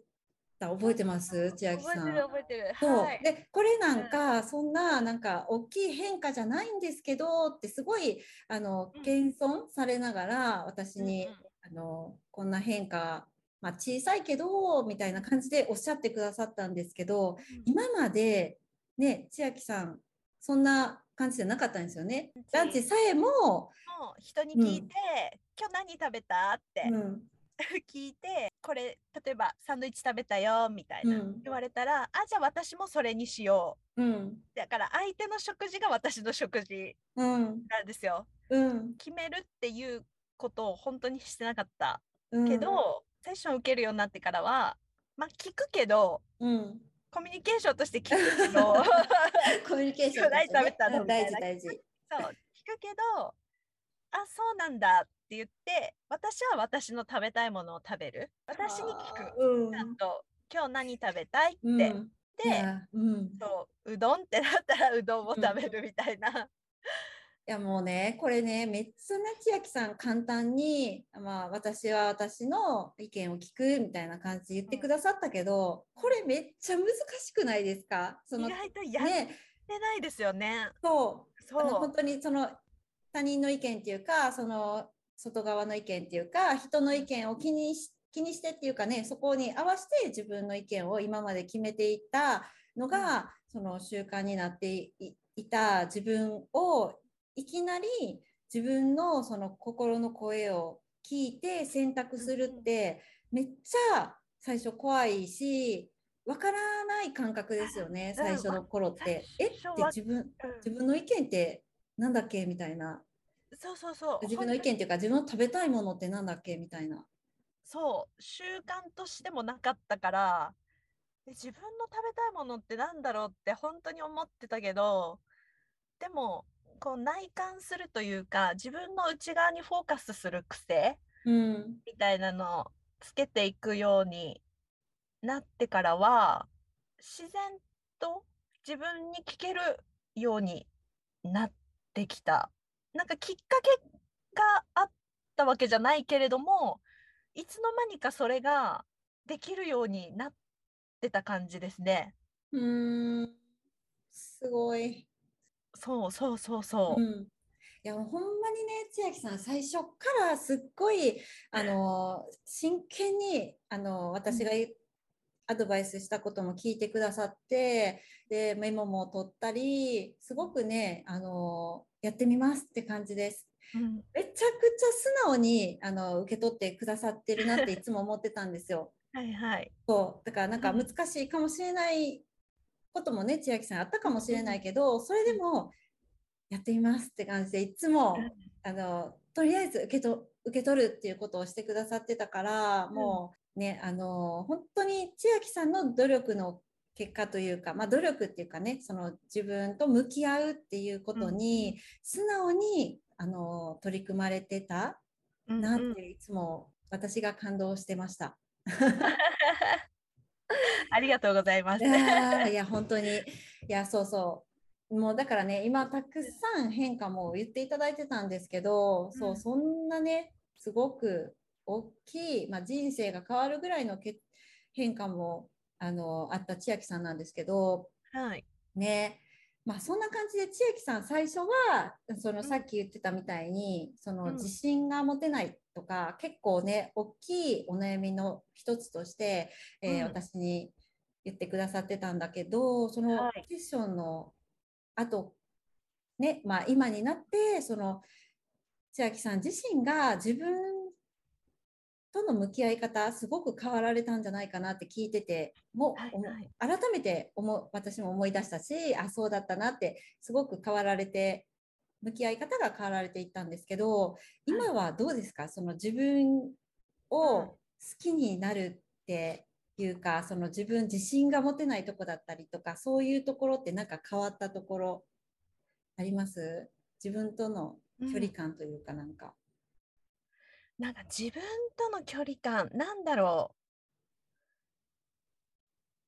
た覚えてます？千秋さん。覚えてる。覚えてる。そう、はい、でこれなんか、そんななんか大きい変化じゃないんですけどってすごいあの謙遜されながら私に、うんあのこんな変化まあ、小さいけどみたいな感じでおっしゃってくださったんですけど、今までね千秋さんそんな感じじゃなかったんですよね。ランチさえも人に聞いて、うん、今日何食べたって、うん、聞いてこれ例えばサンドイッチ食べたよみたいな、うん、言われたらあじゃあ私もそれにしよう、うん、だから相手の食事が私の食事なんですよ、うん、決めるっていうことを本当にしてなかった。けど、セッション受けるようになってからはまあ聞くけど、コミュニケーションとして聞くけど コミュニケーション、ね、食べたの大事大事。そう聞くけどあそうなんだって言って私は私の食べたいものを食べる。私に聞く、うん、ちゃんと今日何食べたいって、うん、で、うん、そううどんってなったらうどんを食べるみたいな。いやもうねこれねめっちゃね千秋さん簡単に、まあ、私は私の意見を聞くみたいな感じで言ってくださったけど、これめっちゃ難しくないですか？その意外とやってないですよね。そう。そう。本当にその他人の意見っていうかその外側の意見っていうか人の意見を気にし気にしてっていうかねそこに合わせて自分の意見を今まで決めていったのが、その習慣になっていた自分をいきなり自分のその心の声を聞いて選択するってめっちゃ最初怖いしわからない感覚ですよね最初の頃って。え？って自分自分の意見ってなんだっけ？みたいな。そうそうそう。自分の意見っていうか自分の食べたいものってなんだっけ？みたいな。そう。習慣としてもなかったからで自分の食べたいものってなんだろうって本当に思ってたけどでもこう内観するというか自分の内側にフォーカスする癖うんみたいなのをつけていくようになってからは自然と自分に聞けるようになってきた。なんかきっかけがあったわけじゃないけれどもいつの間にかそれができるようになってた感じですね。うーんすごい。そうそうそうそうう。ん、いやもうほんまにね千秋さん最初からすっごいあの真剣にあの私がいアドバイスしたことも聞いてくださってでメモも取ったりすごくねあのやってみますって感じです。うんめちゃくちゃ素直にあの受け取ってくださってるなっていつも思ってたんですよ。はいはい。そうだからなんかうん難しいかもしれないこともね千秋さんあったかもしれないけどそれでもやってみますって感じでいつもあのとりあえず受けと受け取るっていうことをしてくださってたからもうねあの本当に千秋さんの努力の結果というか、まあ、努力っていうかねその自分と向き合うっていうことに素直にあの取り組まれてたなっていつも私が感動してました。ありがとうございます。いやーいや本当にいやそうそうもうだからね今たくさん変化も言っていただいてたんですけど、そううんそんなねすごく大きい、まあ、人生が変わるぐらいのけ変化もあのあった千秋さんなんですけどはい。ねまあそんな感じで千秋さん最初はそのん。さっき言ってたみたいに、そのうん。自信が持てないとか、結構ね大きいお悩みの一つとして、え私に言ってくださってたんだけどそのはい。セッションの後ねまあ今になってその千秋さん自身が自分との向き合い方すごく変わられたんじゃないかなって聞いててもはいはい。改めて思う私も思い出したしあそうだったなってすごく変わられて向き合い方が変わられていったんですけど今はどうですか？その自分を好きになるっていうかその自分自信が持てないとこだったりとかそういうところってなんか変わったところあります？自分との距離感というかなんか。なんか自分との距離感、なんだろ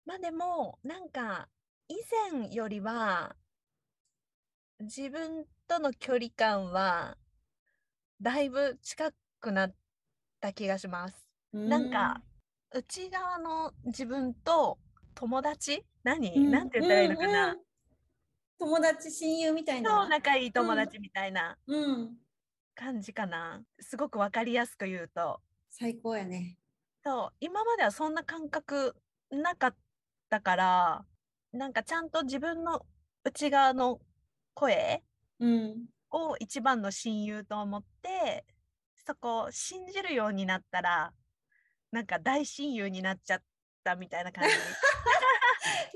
う。まあでも、なんか以前よりは、自分との距離感は、だいぶ近くなった気がします。なんか、内側の自分と友達？何、うん。なんて言ったらいいのかな、うんうん。友達親友みたいな。超仲いい友達みたいな。うん、感じかな。すごくわかりやすく言うと。最高やね。そう今まではそんな感覚なかったからなんかちゃんと自分の内側の声うん、を一番の親友と思ってそこを信じるようになったらなんか大親友になっちゃったみたいな感じ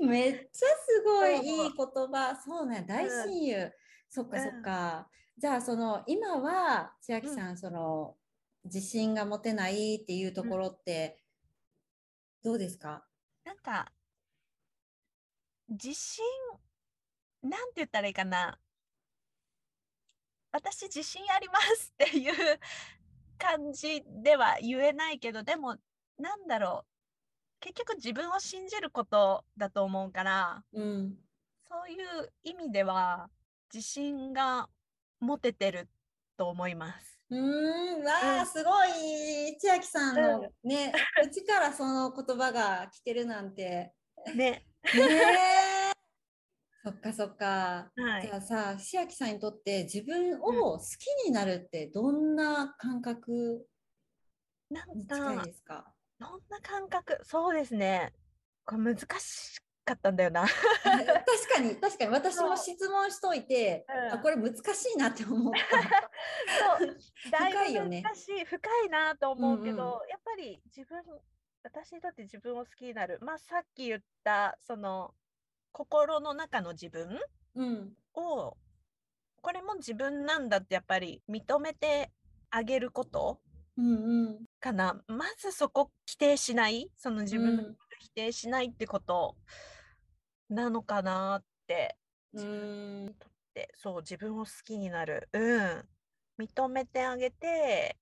めっちゃすごいいい言葉。そうね、大親友。そっかそっうんか。じゃあその今は千秋さん、その自信が持てないっていうところってどうですか？なんか自信なんて言ったらいいかな。私自信ありますっていう感じでは言えないけどでもなんだろう。結局自分を信じることだと思うからうん、そういう意味では自信が持ててると思います。うーん、わあ、うんすごい千秋さんのね、口からその言葉が聞けるなんて。ね。ねえ。そっかそっか。はいじゃあさ、千秋さんにとって自分を好きになるってどんな感覚なんに近いかですか？どんな感覚？そうですね。これ難しかったんだよな。確かに確かに。私も質問しといて、うん。あこれ難しいなって思った。そう。だ深いよね。難しい深いなと思うけど、うんやっぱり自分私にとって自分を好きになる。まあさっき言ったその心の中の自分うん。をこれも自分なんだってやっぱり認めてあげることうんうん。かな。まずそこ否定しない、その自分のうん。否定しないってことなのかなって。うんでそう、自分を好きになる。うん。認めてあげて、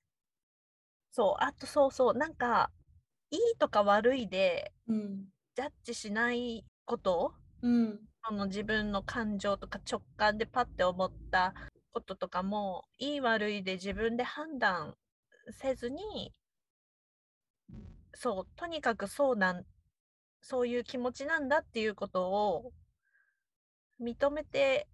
そう、あとそうそう、なんか、いいとか悪いでうんジャッジしないことうんその自分の感情とか直感でパッて思ったこととかもいい悪いで自分で判断せずにそうとにかくそうなんそういう気持ちなんだっていうことを認めて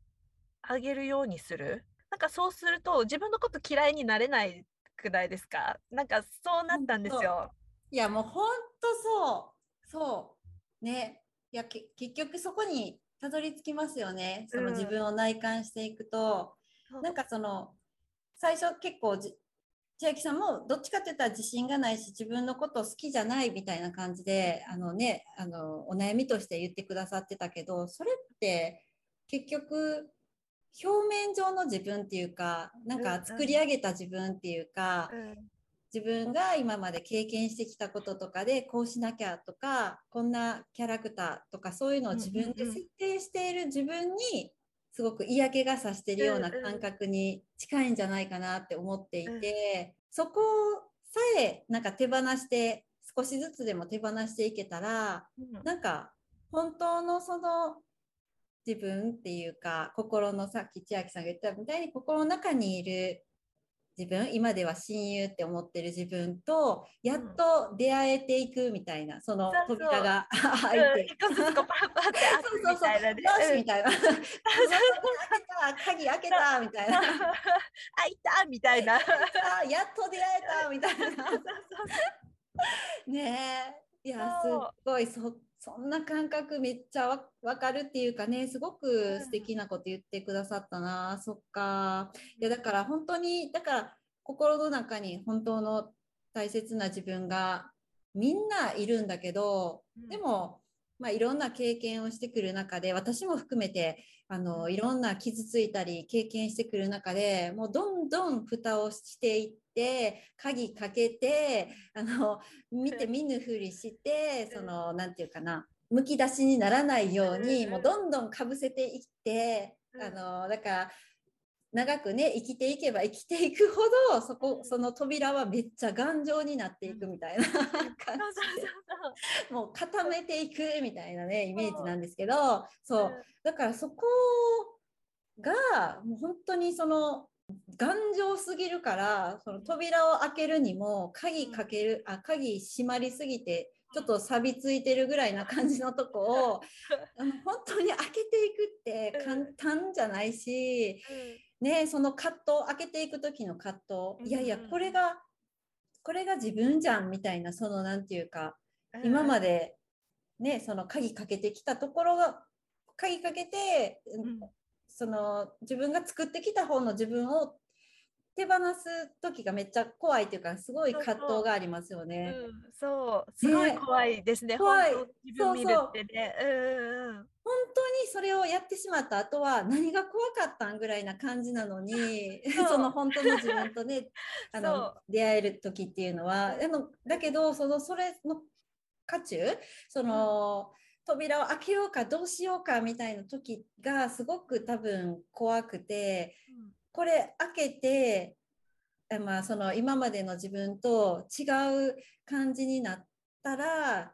あげるようにする。なんかそうすると自分のこと嫌いになれないくないですか？なんかそうなったんですよ。いやもうほんとそう。そう。ね。いやけ結局そこにたどり着きますよね。そのうん自分を内観していくと、なんかその最初結構じ千秋さんもどっちかって言ったら自信がないし自分のこと好きじゃないみたいな感じであのねあのお悩みとして言ってくださってたけどそれって結局表面上の自分っていうかなんかうんうん。作り上げた自分っていうか、うん。自分が今まで経験してきたこととかでこうしなきゃとかこんなキャラクターとかそういうのを自分でうんうんうん。設定している自分にすごく嫌気がさしてるような感覚に近いんじゃないかなって思っていて、そこさえなんか手放して少しずつでも手放していけたらうん。なんか本当のその自分っていうか心のさっき千秋さんが言ったみたいに心の中にいる自分今では親友って思ってる自分とやっと出会えていくみたいなそのそうそう扉が開うん いて。一個ずつこうパッパッって開くみたいなね。よしうんみたいな。鍵開けたみたいな。あ、いたみたいな。あやっと出会えたみたいな。そうそうねえいやすそうっごいそそんな感覚めっちゃわ分かるっていうかねすごく素敵なこと言ってくださったな、そっか。いやだから本当にだから心の中に本当の大切な自分がみんないるんだけど、うん。でも、まあ、いろんな経験をしてくる中で私も含めてあのいろんな傷ついたり経験してくる中でもうどんどん蓋をしていって鍵かけてあの見て見ぬふりしてそのなんていうかなむき出しにならないようにうんもうどんどんかぶせていってうん。あのだから長くね生きていけば生きていくほどそこその扉はめっちゃ頑丈になっていくみたいな 感じで。もう固めていくみたいなねイメージなんですけどそう。そうだからそこがもう本当にその頑丈すぎるからその扉を開けるにも鍵かけるあ鍵閉まりすぎてちょっと錆びついてるぐらいな感じのとこをあの本当に開けていくって簡単じゃないし、ね、その葛藤開けていく時の葛藤。いやいやうんこれがこれが自分じゃんみたいなそのなんていうかうん今までねその鍵かけてきたところが鍵かけて、うん。その自分が作ってきた方の自分を手放す時がめっちゃ怖いというかすごい葛藤がありますよね。うん、そう、すごいね怖いですね。怖い自分見るってね。うんうんうん。本当にそれをやってしまった後は何が怖かったんぐらいな感じなのにそう その本当の自分とね あのそう出会える時っていうのはあのだけどそのそれの渦中その、扉を開けようかどうしようかみたいな時がすごく多分怖くてこれ開けてあまあその今までの自分と違う感じになったら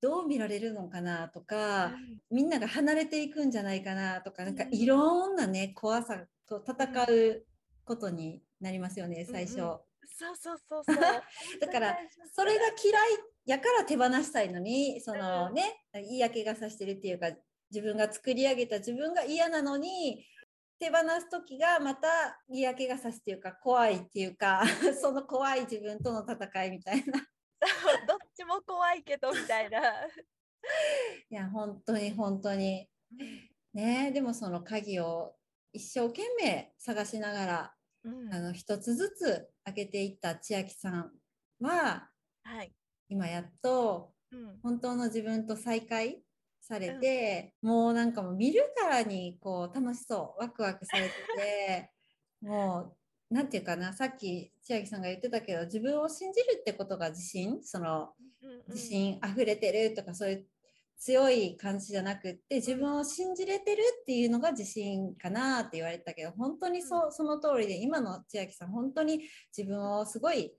どう見られるのかなとか、みんなが離れていくんじゃないかなとか、なんかうん。いろんなね、怖さと戦うことになりますよね、最初。うん。うんそうそうそうそう。だから、それが嫌いやから手放したいのに、そのうん。ね、嫌気がさしてるっていうか、自分が作り上げた自分が嫌なのに、手放す時がまた嫌気がさすっていうか、怖いっていうか、その怖い自分との戦いみたいな。どっちも怖いけどみたいな。いや、本当に本当に。ねでもその鍵を一生懸命探しながら、うんあの一つずつ開けていった千秋さんははい。今やっとうん本当の自分と再会されて、もうなんかもう見るからにこう楽しそう。ワクワクされてて。もうなんていうかな。さっき千秋さんが言ってたけど自分を信じるってことが自信？その自信あふれてるとかそういう強い感じじゃなくって自分を信じれてるっていうのが自信かなって言われたけど本当にそ,、その通りで今の千秋さん本当に自分をすごい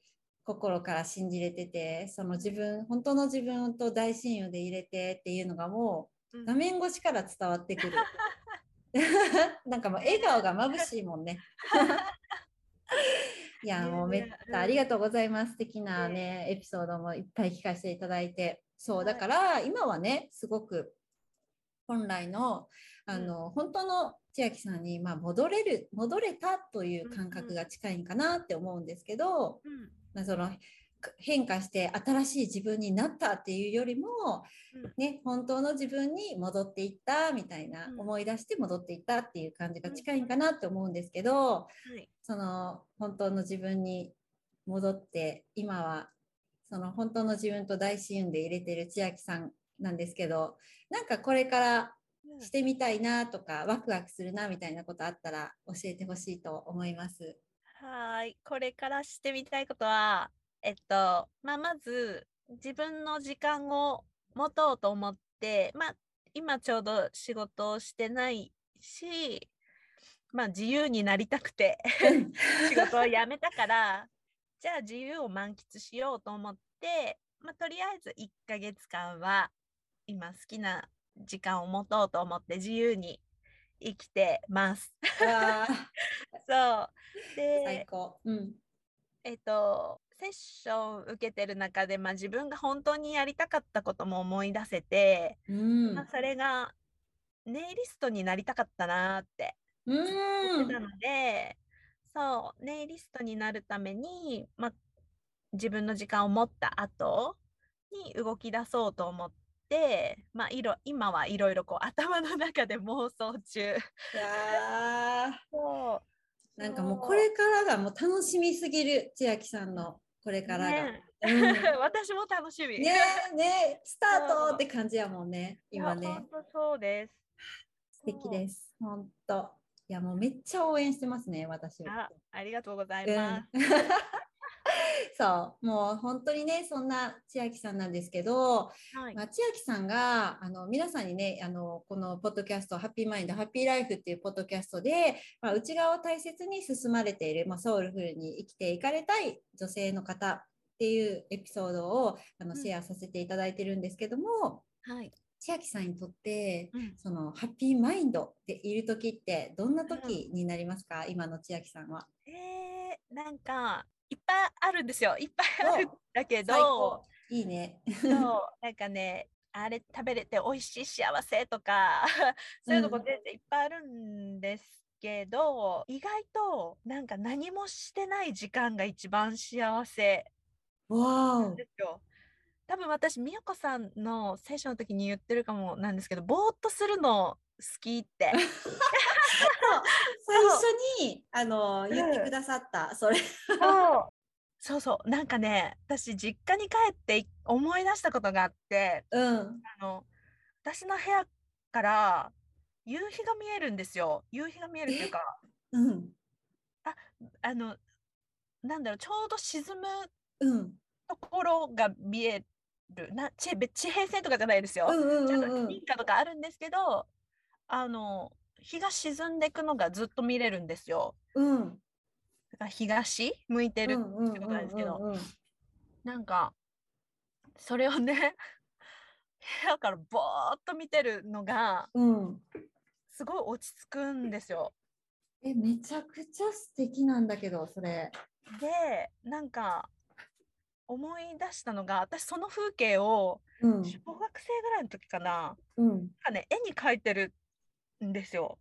心から信じれててその自分本当の自分と大親友で入れてっていうのがもう画面越しから伝わってくる。なんかもう笑顔が眩しいもんね。いやもうめっちゃありがとうございます。素敵なねエピソードもいっぱい聞かせていただいて。そうだから今はねすごく本来のあの、うん、本当の千秋さんに、まあ、戻れる戻れたという感覚が近いんかなって思うんですけど、うん、まあ、その変化して新しい自分になったっていうよりも、うん、ね、本当の自分に戻っていったみたいな、うん、思い出して戻っていったっていう感じが近いんかなって思うんですけど、うん、その本当の自分に戻って今はその本当の自分と大親友で入れてる千秋さんなんですけどなんかこれからしてみたいなとか、ワクワクするなみたいなことあったら教えてほしいと思います。はい。これからしてみたいことはえっとまあ、まず自分の時間を持とうと思ってまあ今ちょうど仕事をしてないしまあ自由になりたくて 仕事を辞めたからじゃあ自由を満喫しようと思って、まあ、とりあえず1ヶ月間は今好きな時間を持とうと思って自由に生きてます。そう。で最高、うん、えっとセッション受けてる中で、まあ、自分が本当にやりたかったことも思い出せて、うん、まあ、それがネイリストになりたかったなって言ってたので、そう、ネイリストになるために、まあ、自分の時間を持った後に動き出そうと思って、まあ、いろ今はいろいろこう頭の中で妄想中。いや そうなんかもうこれからがもう楽しみすぎる千秋さんのこれからが。ねうん、私も楽しみ。ねねスタートって感じやもんね今ね。本当そうです。素敵です。本当。いやもうめっちゃ応援してますね私は。ありがとうございます。うん、そうもう本当にねそんな千秋さんなんですけど、はい、まあ、千秋さんがあの皆さんにねあのこのポッドキャスト「ハッピーマインドハッピーライフ」っていうポッドキャストで、まあ、内側を大切に進まれている、まあ、ソウルフルに生きていかれたい女性の方っていうエピソードをあのシェアさせていただいてるんですけども、うん、はい、千秋さんにとって、うん、そのハッピーマインドでいる時ってどんな時になりますか、うん、今の千秋さんは。えー、なんかいっぱいあるんですよ。いっぱいあるんだけど。いいね。そう。なんかねあれ食べれて美味しい幸せとか。そういうのも全然いっぱいあるんですけど、うん、意外となんか何もしてない時間が一番幸せなんですよ。多分私美代子さんの聖書の時に言ってるかもなんですけどぼーっとするの好きって。最初にあの言ってくださった、うん、それ。そう。そうそう。なんかね私実家に帰って思い出したことがあって、うん、あの私の部屋から夕日が見えるんですよ。夕日が見えるっていうか、うん、ああのなんだろうちょうど沈むところが見えるな地地平線とかじゃないですよ。ちゃんととかあるんですけどあの日が沈んでいくのがずっと見れるんですよ。うん、だから東向いてるってことなんですけどなんかそれをね 部屋からぼーっと見てるのが、うん、すごい落ち着くんですよ。えめちゃくちゃ素敵なんだけどそれ。でなんか思い出したのが私その風景を小学生ぐらいの時かな、うん、かね、絵に描いてるんですよ。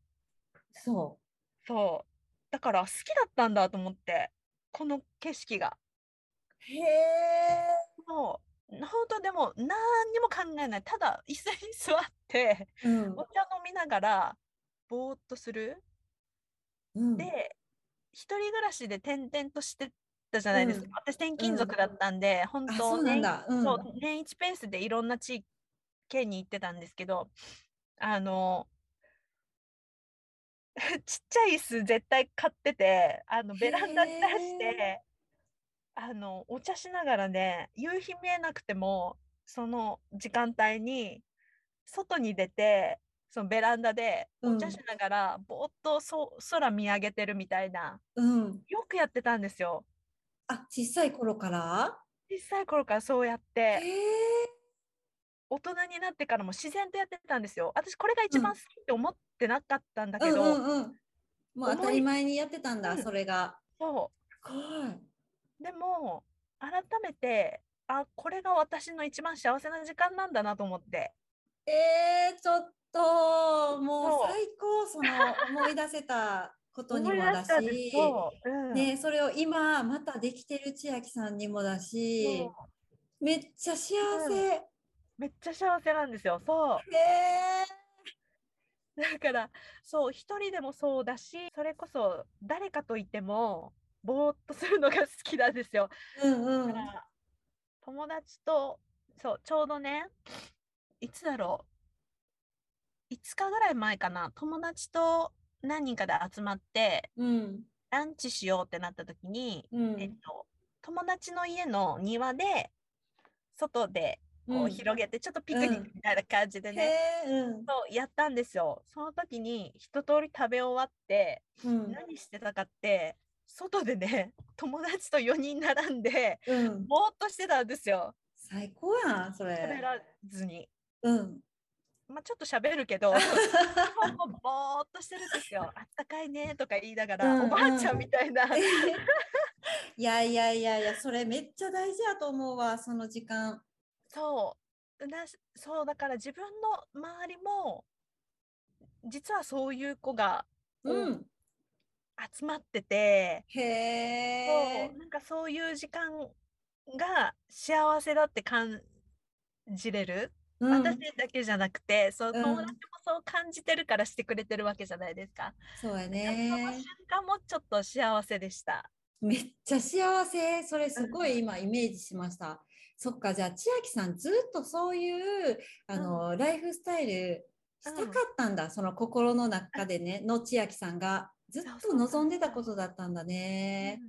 そう。そう。だから好きだったんだと思ってこの景色が。へえ。もう。本当でも何にも考えない。ただ椅子に座って、うん、お茶飲みながらぼーっとする。うん、で一人暮らしで転々としてたじゃないですか、うん、私転勤族だったんで、うん、本当年,、うん、そう年1ペースでいろんな地県に行ってたんですけど、あの、ちっちゃい椅子絶対買ってて、あのベランダに出してへ、あの、お茶しながらね、夕日見えなくても、その時間帯に、外に出て、そのベランダでお茶うん。しながら、ぼーっとそ空見上げてるみたいな、うん。よくやってたんですよ。あ、小さい頃から？小さい頃からそうやっへて、え。大人になってからも自然とやってたんですよ。私これが一番うん好きって思ってなかったんだけうんうど、んうん。もう当たり前にやってたんだ、うんそれが。そすごい。う。でも、改めて、あ、これが私の一番幸せな時間なんだなと思って。えー、ちょっと、もう最高、その思い出せたことにもだ出しう。うん。ね、それを今またできてる千秋さんにもだし、めっちゃ幸せ。へめっちゃ幸せなんですよ。そう。え。だから、そう、一人でもそうだし、それこそ誰かといても、ぼーっとするのが好きなんですよ。うんうん。友達と、そう、ちょうどね、いつだろう、5日ぐらい前かな、友達と何人かで集まって、うん。ランチしようってなった時に、うん。えっと、友達の家の庭で、外でこううん広げて、ちょっとピクニックみたいな感じでね。そうやったんですよ。その時に一通り食べ終わって、うん。何してたかって、外でね、友達と4人並んで、うん。ぼーっとしてたんですよ。最高やん、そ喋れ。らずに。うん。まあ、ちょっと喋るけど、ぼーっとしてるんですよ。あったかいねとか言いながら、うんおばあちゃんみたいな。いやいやいやいや、それめっちゃ大事やと思うわ、その時間。そうだしそうだから自分の周りも実はそういう子がうん。集まってて、へえ。そうなんかそういう時間が幸せだって感じれる、うん私だけじゃなくてそううん友達もそう感じてるからしてくれてるわけじゃないですか。そうやそのね。瞬間もちょっと幸せでした。めっちゃ幸せ。それすごい今イメージしました。そっか、じゃあ千秋さんずっとそういうあの、ライフスタイルしたかったんだ。その心の中でね、の千秋さんがずっと望んでたことだったんだね。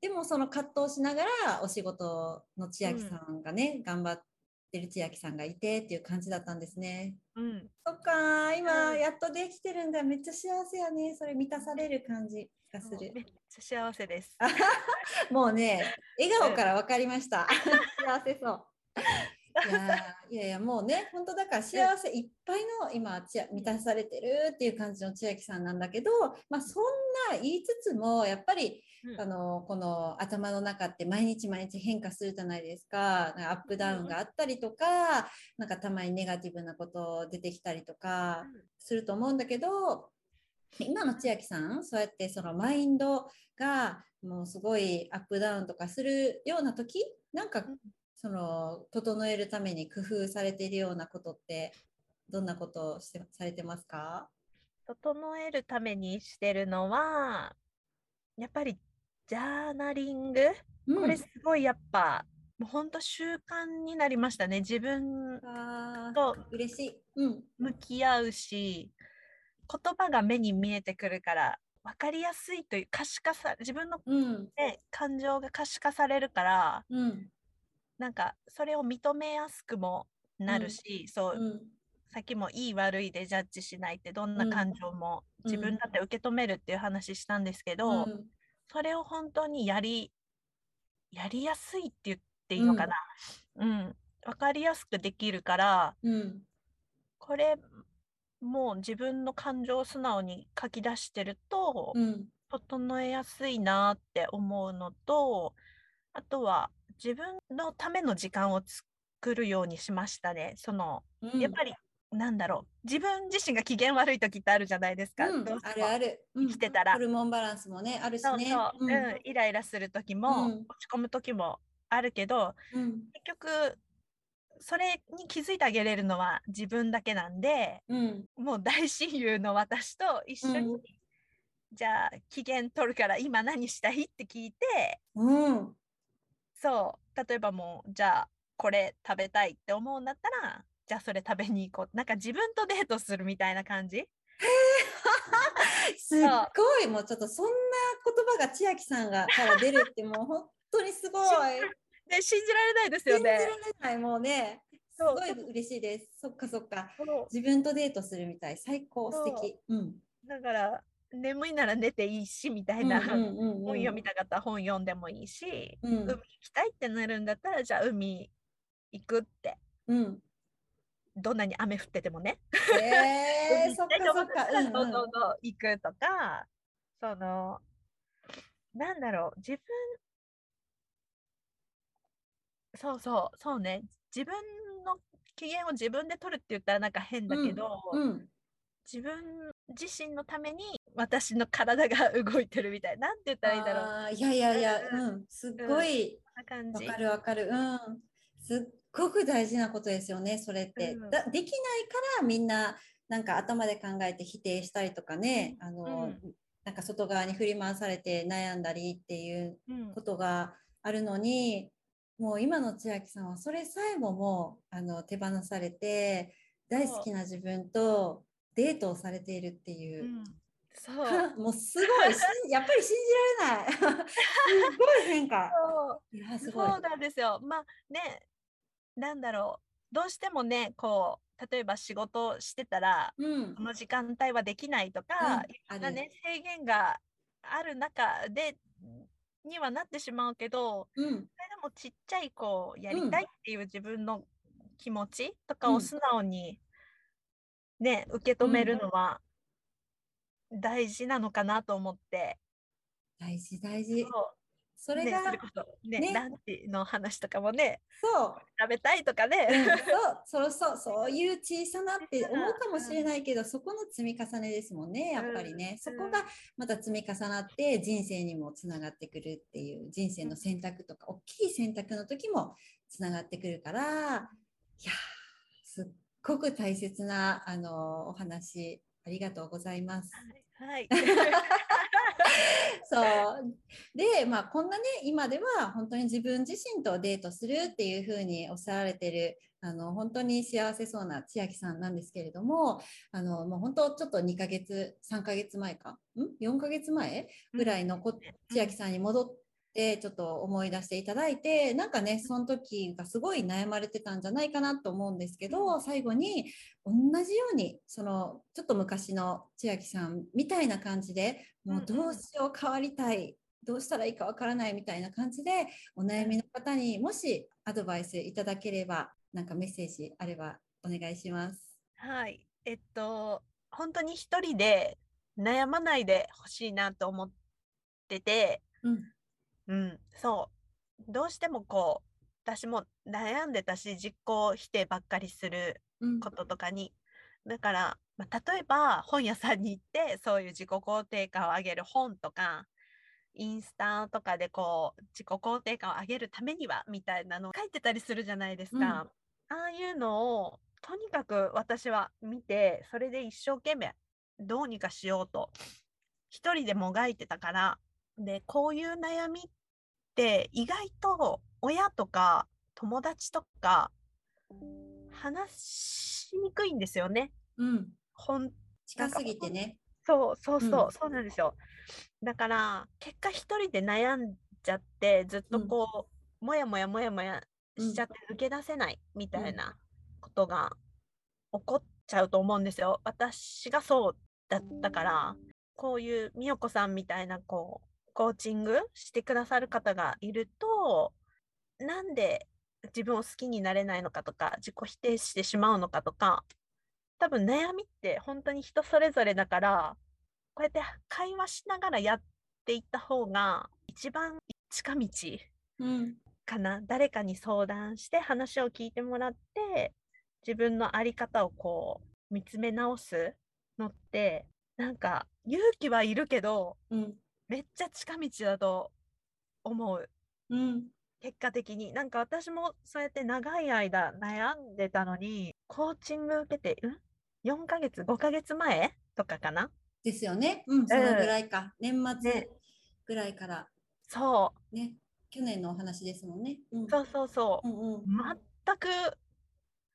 でもその葛藤しながらお仕事の千秋さんがね、頑張ってる千秋さんがいてっていう感じだったんですね。うんうんそっか、今うんやっとできてるんだ。めっちゃ幸せやね。それ満たされる感じがする。めっちゃ幸せです。もうね、笑顔から分かりました。幸せそう。いやーいやいや、もうね、本当だから幸せいっぱいの今、満たされてるっていう感じの千秋さんなんだけど、まあそんな言いつつも、やっぱり、うん。あの、この頭の中って毎日毎日変化するじゃないですか。アップダウンがあったりとか、なんかたまにネガティブなこと出てきたりとかすると思うんだけど、今の千秋さん、そうやってそのマインドがもうすごいアップダウンとかするような時、なんかうんその整えるために工夫されているようなことってどんなことをしてされてますか？整えるためにしてるのは、やっぱりジャーナリング、これすごいやっぱ、もう本当習慣になりましたね。自分と嬉しい。うん。向き合うし、言葉が目に見えてくるから、分かりやすいという可視化さ、自分の、うん。ね、感情が可視化されるから、うん。なんかそれを認めやすくもなるし、そう、うん。さっきもいい悪いでジャッジしないってどんなうん。感情もうん。自分だって受け止めるっていう話したんですけど、うん。それを本当にやりやりやすいって言っていいのかな、うん。分かりやすくできるからうん。これもう自分の感情を素直に書き出してると、うん。整えやすいなって思うのとあとは自分のための時間を作るようにしましたね。そのうん。やっぱり、なんだろう自分自身が機嫌悪い時ってあるじゃないですか。うんあるある。うん生きてたらホルモンバランスもね、あるしそうね。そう、うんうんイライラする時も、うん落ち込む時もあるけどうん。結局それに気づいてあげれるのは自分だけなんでうん。もう大親友の私と一緒に、うんじゃあ機嫌取るから今何したい？って聞いてうん。そう例えばもうじゃあこれ食べたいって思うんだったらじゃあそれ食べに行こうなんか自分とデートするみたいな感じ？すっごいもうちょっとそんな言葉が千秋さんがから出るってもう本当にすごい。ね、信じられないですよね。信じられないもうね。すごい嬉しいです。そっかそっか。自分とデートするみたい。最高素敵。うん。だから眠いなら寝ていいしみたいな、本読みたかったら本読んでもいいし、うん、海行きたいってなるんだったらじゃあ海行くって、うん、どんなに雨降っててもね。えー、そっかそっか。うんうん、どんどん行くとかそのなんだろう自分そうそうそうね。自分の機嫌を自分で取るって言ったらなんか変だけど、うん。うん、自分自身のために私の体が動いてるみたいな。んて言ったらいいだろう。いやいやいや、うん、すっごいわ、かるわかる。うん。すっごく大事なことですよねそれって、うん、だできないからみんななんか頭で考えて否定したりとかね。あの、うん、なんか外側に振り回されて悩んだりっていうことがあるのに、もう今の千秋さんはそれさえももうあの手放されて大好きな自分とデートをされているっていう。うんそう。もうすごいやっぱり信じられない。すごい変化。そう。いやすごい。そうなんですよ。まあねなんだろう。どうしてもねこう例えば仕事してたら、うん、この時間帯はできないとか、うん、ね、制限がある中でにはなってしまうけど、うん、それでもちっちゃいこうやりたいっていう自分の気持ちとかを素直にね、受け止めるのは大事なのかなと思って。大事大事。それが、ね、ねね。ランチの話とかもね、そう。食べたいとかね、うん、そう。そうそういう小さなって思うかもしれないけど、うん、そこの積み重ねですもんねやっぱりね、うん、そこがまた積み重なって人生にもつながってくるっていう人生の選択とか、大きい選択の時もつながってくるからいやすっごく大切なあのお話ありがとうございます。はい。そう。でまあこんなね今では本当に自分自身とデートするっていうふうにおっしゃられてるあの本当に幸せそうな千秋さんなんですけれどもあのもう本当ちょっと2ヶ月3ヶ月前か？ん？4ヶ月前？ぐらいのこ、千秋さんに戻っでちょっと思い出していただいてなんかねその時がすごい悩まれてたんじゃないかなと思うんですけど最後に同じようにそのちょっと昔の千秋さんみたいな感じでもうどうしよう変わりたいどうしたらいいかわからないみたいな感じでお悩みの方にもしアドバイスいただければなんかメッセージあればお願いします。はい。えっと本当に一人で悩まないでほしいなと思ってて、うんうん、そう。どうしてもこう、私も悩んでたし、実行否定ばっかりすることとかに。うん、だから、まあ、例えば本屋さんに行って、そういう自己肯定感を上げる本とか、インスタとかでこう、自己肯定感を上げるためには、みたいなのを書いてたりするじゃないですか。うん、ああいうのを、とにかく私は見て、それで一生懸命どうにかしようと、一人でもがいてたから、で、こういう悩みって意外と親とか友達とか話しにくいんですよね。うん。ほん近すぎてね。そうそうそう、うん、そうなんですよ。だから結果一人で悩んじゃってずっとこう、うん、もやもやもやもやしちゃって抜け出せないみたいなことが起こっちゃうと思うんですよ。私がそうだったからこういう美代子さんみたいなこうコーチングしてくださる方がいると、なんで自分を好きになれないのかとか、自己否定してしまうのかとか、多分悩みって本当に人それぞれだから、こうやって会話しながらやっていった方が一番近道かな、うん、誰かに相談して話を聞いてもらって自分の在り方をこう見つめ直すのってなんか勇気はいるけど、うん、めっちゃ近道だと思う。うん、結果的になんか私もそうやって長い間悩んでたのにコーチング受けて、ん ?4 ヶ月、5ヶ月前とかかな？ですよね。うん、そのぐらいか。年末ぐらいから。そう。ね。去年のお話ですもんね。うん、そうそうそう。うんうん、全く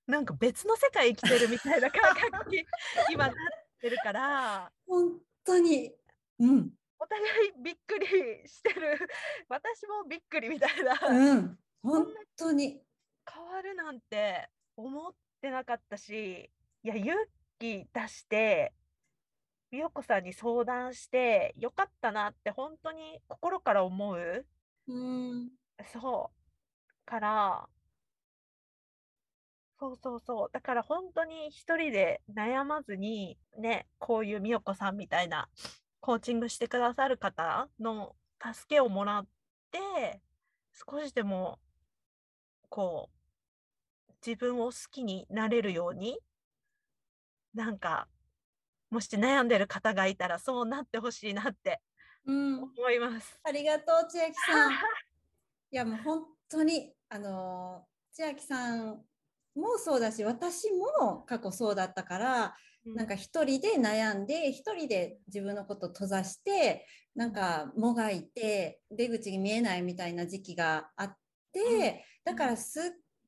なんか別の世界生きてるみたいな感覚に今なってるから 本当に。うん。お互いびっくりしてる 私もびっくりみたいな、うん。本当に。変わるなんて思ってなかったしいや勇気出して美代子さんに相談してよかったなって本当に心から思ううん。そうからそうそうそうだから本当に一人で悩まずにねこういう美代子さんみたいなコーチングしてくださる方の助けをもらって少しでもこう自分を好きになれるようになんかもし悩んでる方がいたらそうなってほしいなってうん。思います。ありがとう、千秋さん。いや、もう本当に、あの、千秋さんもそうだし、私も過去そうだったから、なんか一人で悩んで、一人で自分のこと閉ざして、なんかもがいて、出口が見えないみたいな時期があって、だからすっ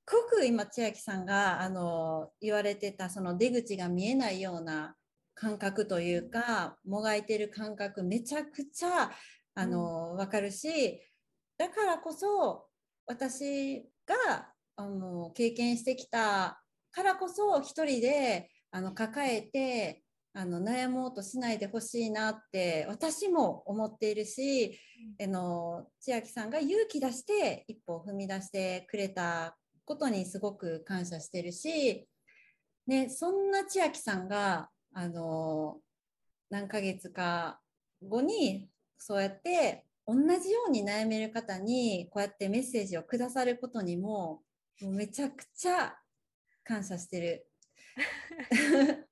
ごく今千秋さんがあの言われてたその出口が見えないような感覚というかもがいてる感覚めちゃくちゃあの分かるしだからこそ私があの経験してきたからこそ一人であの抱えてあの悩もうとしないでほしいなって私も思っているし、あの千秋さんが勇気出して一歩踏み出してくれたことにすごく感謝してるし、ね、そんな千秋さんがあの何ヶ月か後にそうやって同じように悩める方にこうやってメッセージをくださることにももうめちゃくちゃ感謝してる。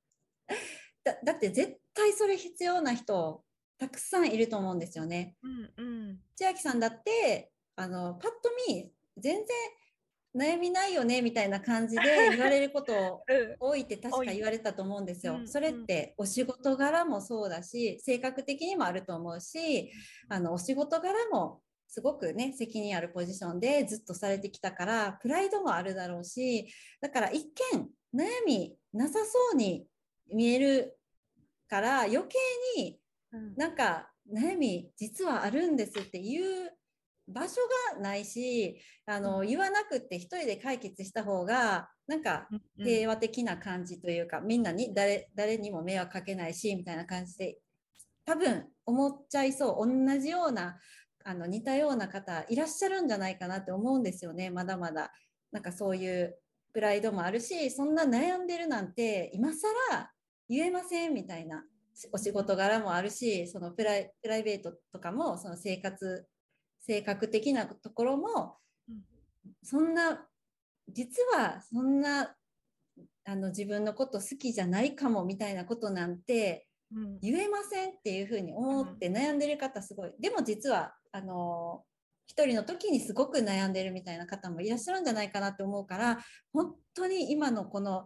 だだって絶対それ必要な人たくさんいると思うんですよね。うんうん。千秋さんだってあのパッと見全然悩みないよねみたいな感じで 言われることをうん。多いって確か言われたと思うんですよ。うんそれってお仕事柄もそうだし性格的にもあると思うしあのお仕事柄もすごくね責任あるポジションでずっとされてきたからプライドもあるだろうしだから一見悩みなさそうに見えるから余計にうん。なんか悩み実はあるんですっていう場所がないしあの、うん。言わなくって一人で解決した方がなんかうん平和的な感じというか、みんなに誰誰にも迷惑かけないしみたいな感じで多分思っちゃいそう同じようなあの似たような方いらっしゃるんじゃないかなって思うんですよねまだまだ。なんかそういうプライドもあるしそんな悩んでるなんて今更言えませんみたいなお仕事柄もあるしそのプライプライベートとかもその生活性格的なところもうん。そんな実はそんなあの自分のこと好きじゃないかもみたいなことなんてうん。言えませんっていうふうに思って悩んでる方すごい、でも実はあの一人の時にすごく悩んでるみたいな方もいらっしゃるんじゃないかなって思うから本当に今のこの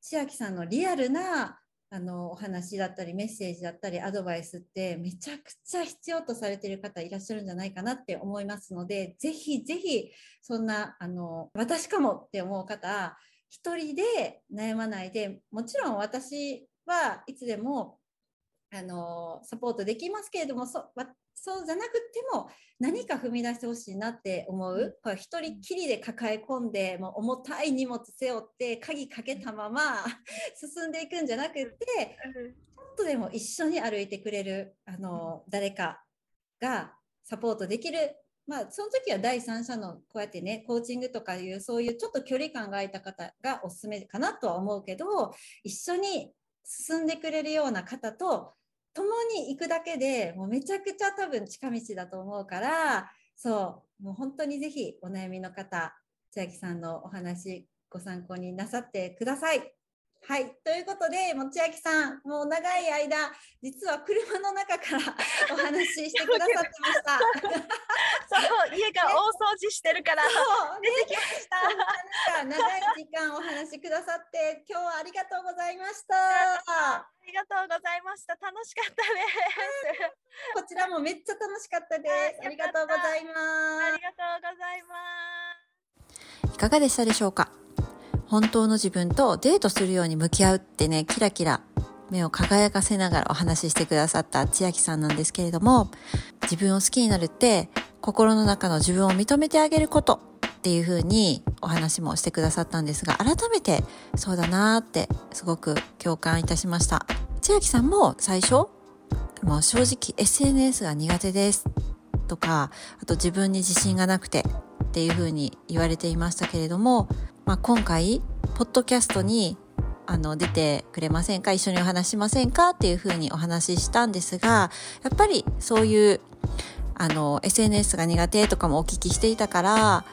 千秋さんのリアルなあのお話だったりメッセージだったりアドバイスってめちゃくちゃ必要とされてる方いらっしゃるんじゃないかなって思いますのでぜひぜひそんなあの私かもって思う方一人で悩まないでもちろん私はいつでもあのサポートできますけれどもそそうじゃなくても何か踏み出してほしいなって思う、一人きりで抱え込んでもう重たい荷物背負って鍵かけたまま進んでいくんじゃなくってちょっとでも一緒に歩いてくれるあの誰かがサポートできる。まあその時は第三者のこうやってねコーチングとかいうそういうちょっと距離感が空いた方がおすすめかなとは思うけど一緒に進んでくれるような方と共に行くだけでもうめちゃくちゃ多分近道だと思うからそうもう本当にぜひお悩みの方千秋さんのお話ご参考になさってください。はい。ということで、もう千秋さん、もう長い間、実は車の中から お話ししてくださってました。そう家が大掃除してるからそう、ね出てきました。そんな長い時間お話しくださって、今日はありがとうございました。ありがとうございました。楽しかったです。こちらもめっちゃ楽しかったではいす。ありがとうございあますり。がとうございます。いかがでしたでしょうか？本当の自分とデートするように向き合うってね、キラキラ目を輝かせながらお話ししてくださった千秋さんなんですけれども、自分を好きになるって心の中の自分を認めてあげることっていう風にお話もしてくださったんですが、改めてそうだなーってすごく共感いたしました。千秋さんも最初、もう正直 SNS が苦手ですとか、あと自分に自信がなくてっていう風に言われていましたけれども、まあ、今回、ポッドキャストにあの、出てくれませんか？一緒にお話しませんか？っていう風にお話ししたんですが、やっぱりそういう、あの、SNS が苦手とかもお聞きしていたから、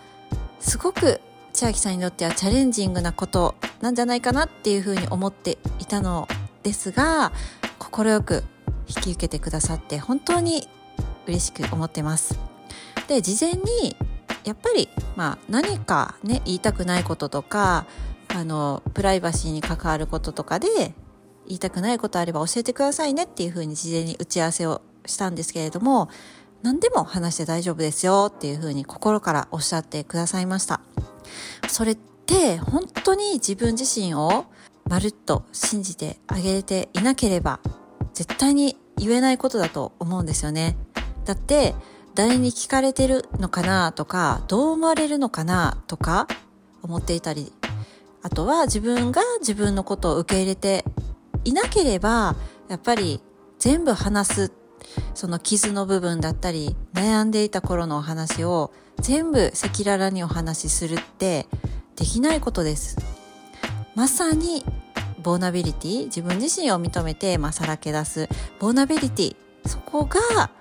すごく千秋さんにとってはチャレンジングなことなんじゃないかなっていう風に思っていたのですが、快く引き受けてくださって本当に嬉しく思ってます。で、事前にやっぱり、まあ何かね、言いたくないこととか、あの、プライバシーに関わることとかで、言いたくないことあれば教えてくださいねっていうふうに事前に打ち合わせをしたんですけれども、何でも話して大丈夫ですよっていうふうに心からおっしゃってくださいました。それって本当に自分自身をまるっと信じてあげれていなければ絶対に言えないことだと思うんですよね。だって誰に聞かれてるのかなとかどう思われるのかなとか思っていたりあとは自分が自分のことを受け入れていなければ、やっぱり全部話す、その傷の部分だったり、悩んでいた頃のお話を全部赤裸々にお話しするってできないことです。まさに、ボーナビリティ、自分自身を認めて、まあ、さらけ出す、ボーナビリティ、そこが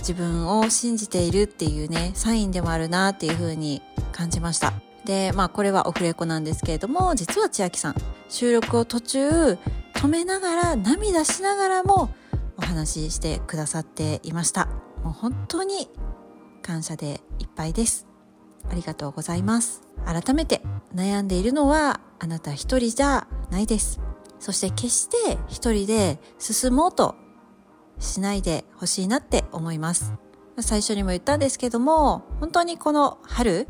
自分を信じているっていうね、サインでもあるなっていうふうに感じました。で、まあこれはオフレコなんですけれども、実は千秋さん、収録を途中止めながら涙しながらもお話ししてくださっていました。もう本当に感謝でいっぱいです。ありがとうございます。改めて悩んでいるのはあなた一人じゃないです。そして決して一人で進もうとしないでほしいなって思います。最初にも言ったんですけども、本当にこの春、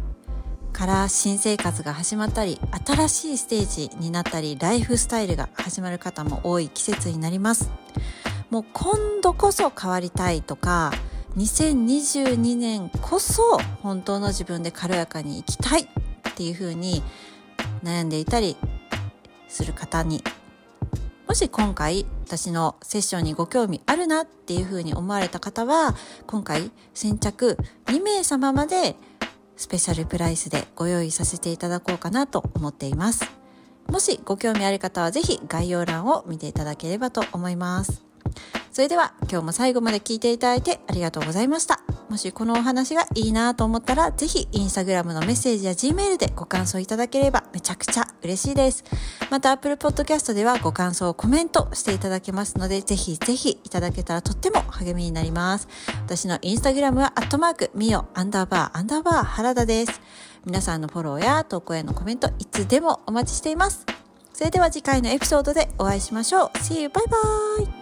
から新生活が始まったり、新しいステージになったり、ライフスタイルが始まる方も多い季節になります。もう今度こそ変わりたいとか、2022年こそ本当の自分で軽やかに生きたいっていうふうに悩んでいたりする方にもし今回私のセッションにご興味あるなっていうふうに思われた方は今回先着2名様までスペシャルプライスでご用意させていただこうかなと思っています。もしご興味ある方は是非概要欄を見ていただければと思います。それでは今日も最後まで聞いていただいてありがとうございました。もしこのお話がいいなと思ったら、ぜひインスタグラムのメッセージや Gmail でご感想いただければめちゃくちゃ嬉しいです。また Apple Podcast ではご感想をコメントしていただけますので、ぜひぜひいただけたらとっても励みになります。私のインスタグラムはアットマークミオアンダーバーアンダーバー原田です。皆さんのフォローや投稿へのコメントいつでもお待ちしています。それでは次回のエピソードでお会いしましょう。See you! バイバイ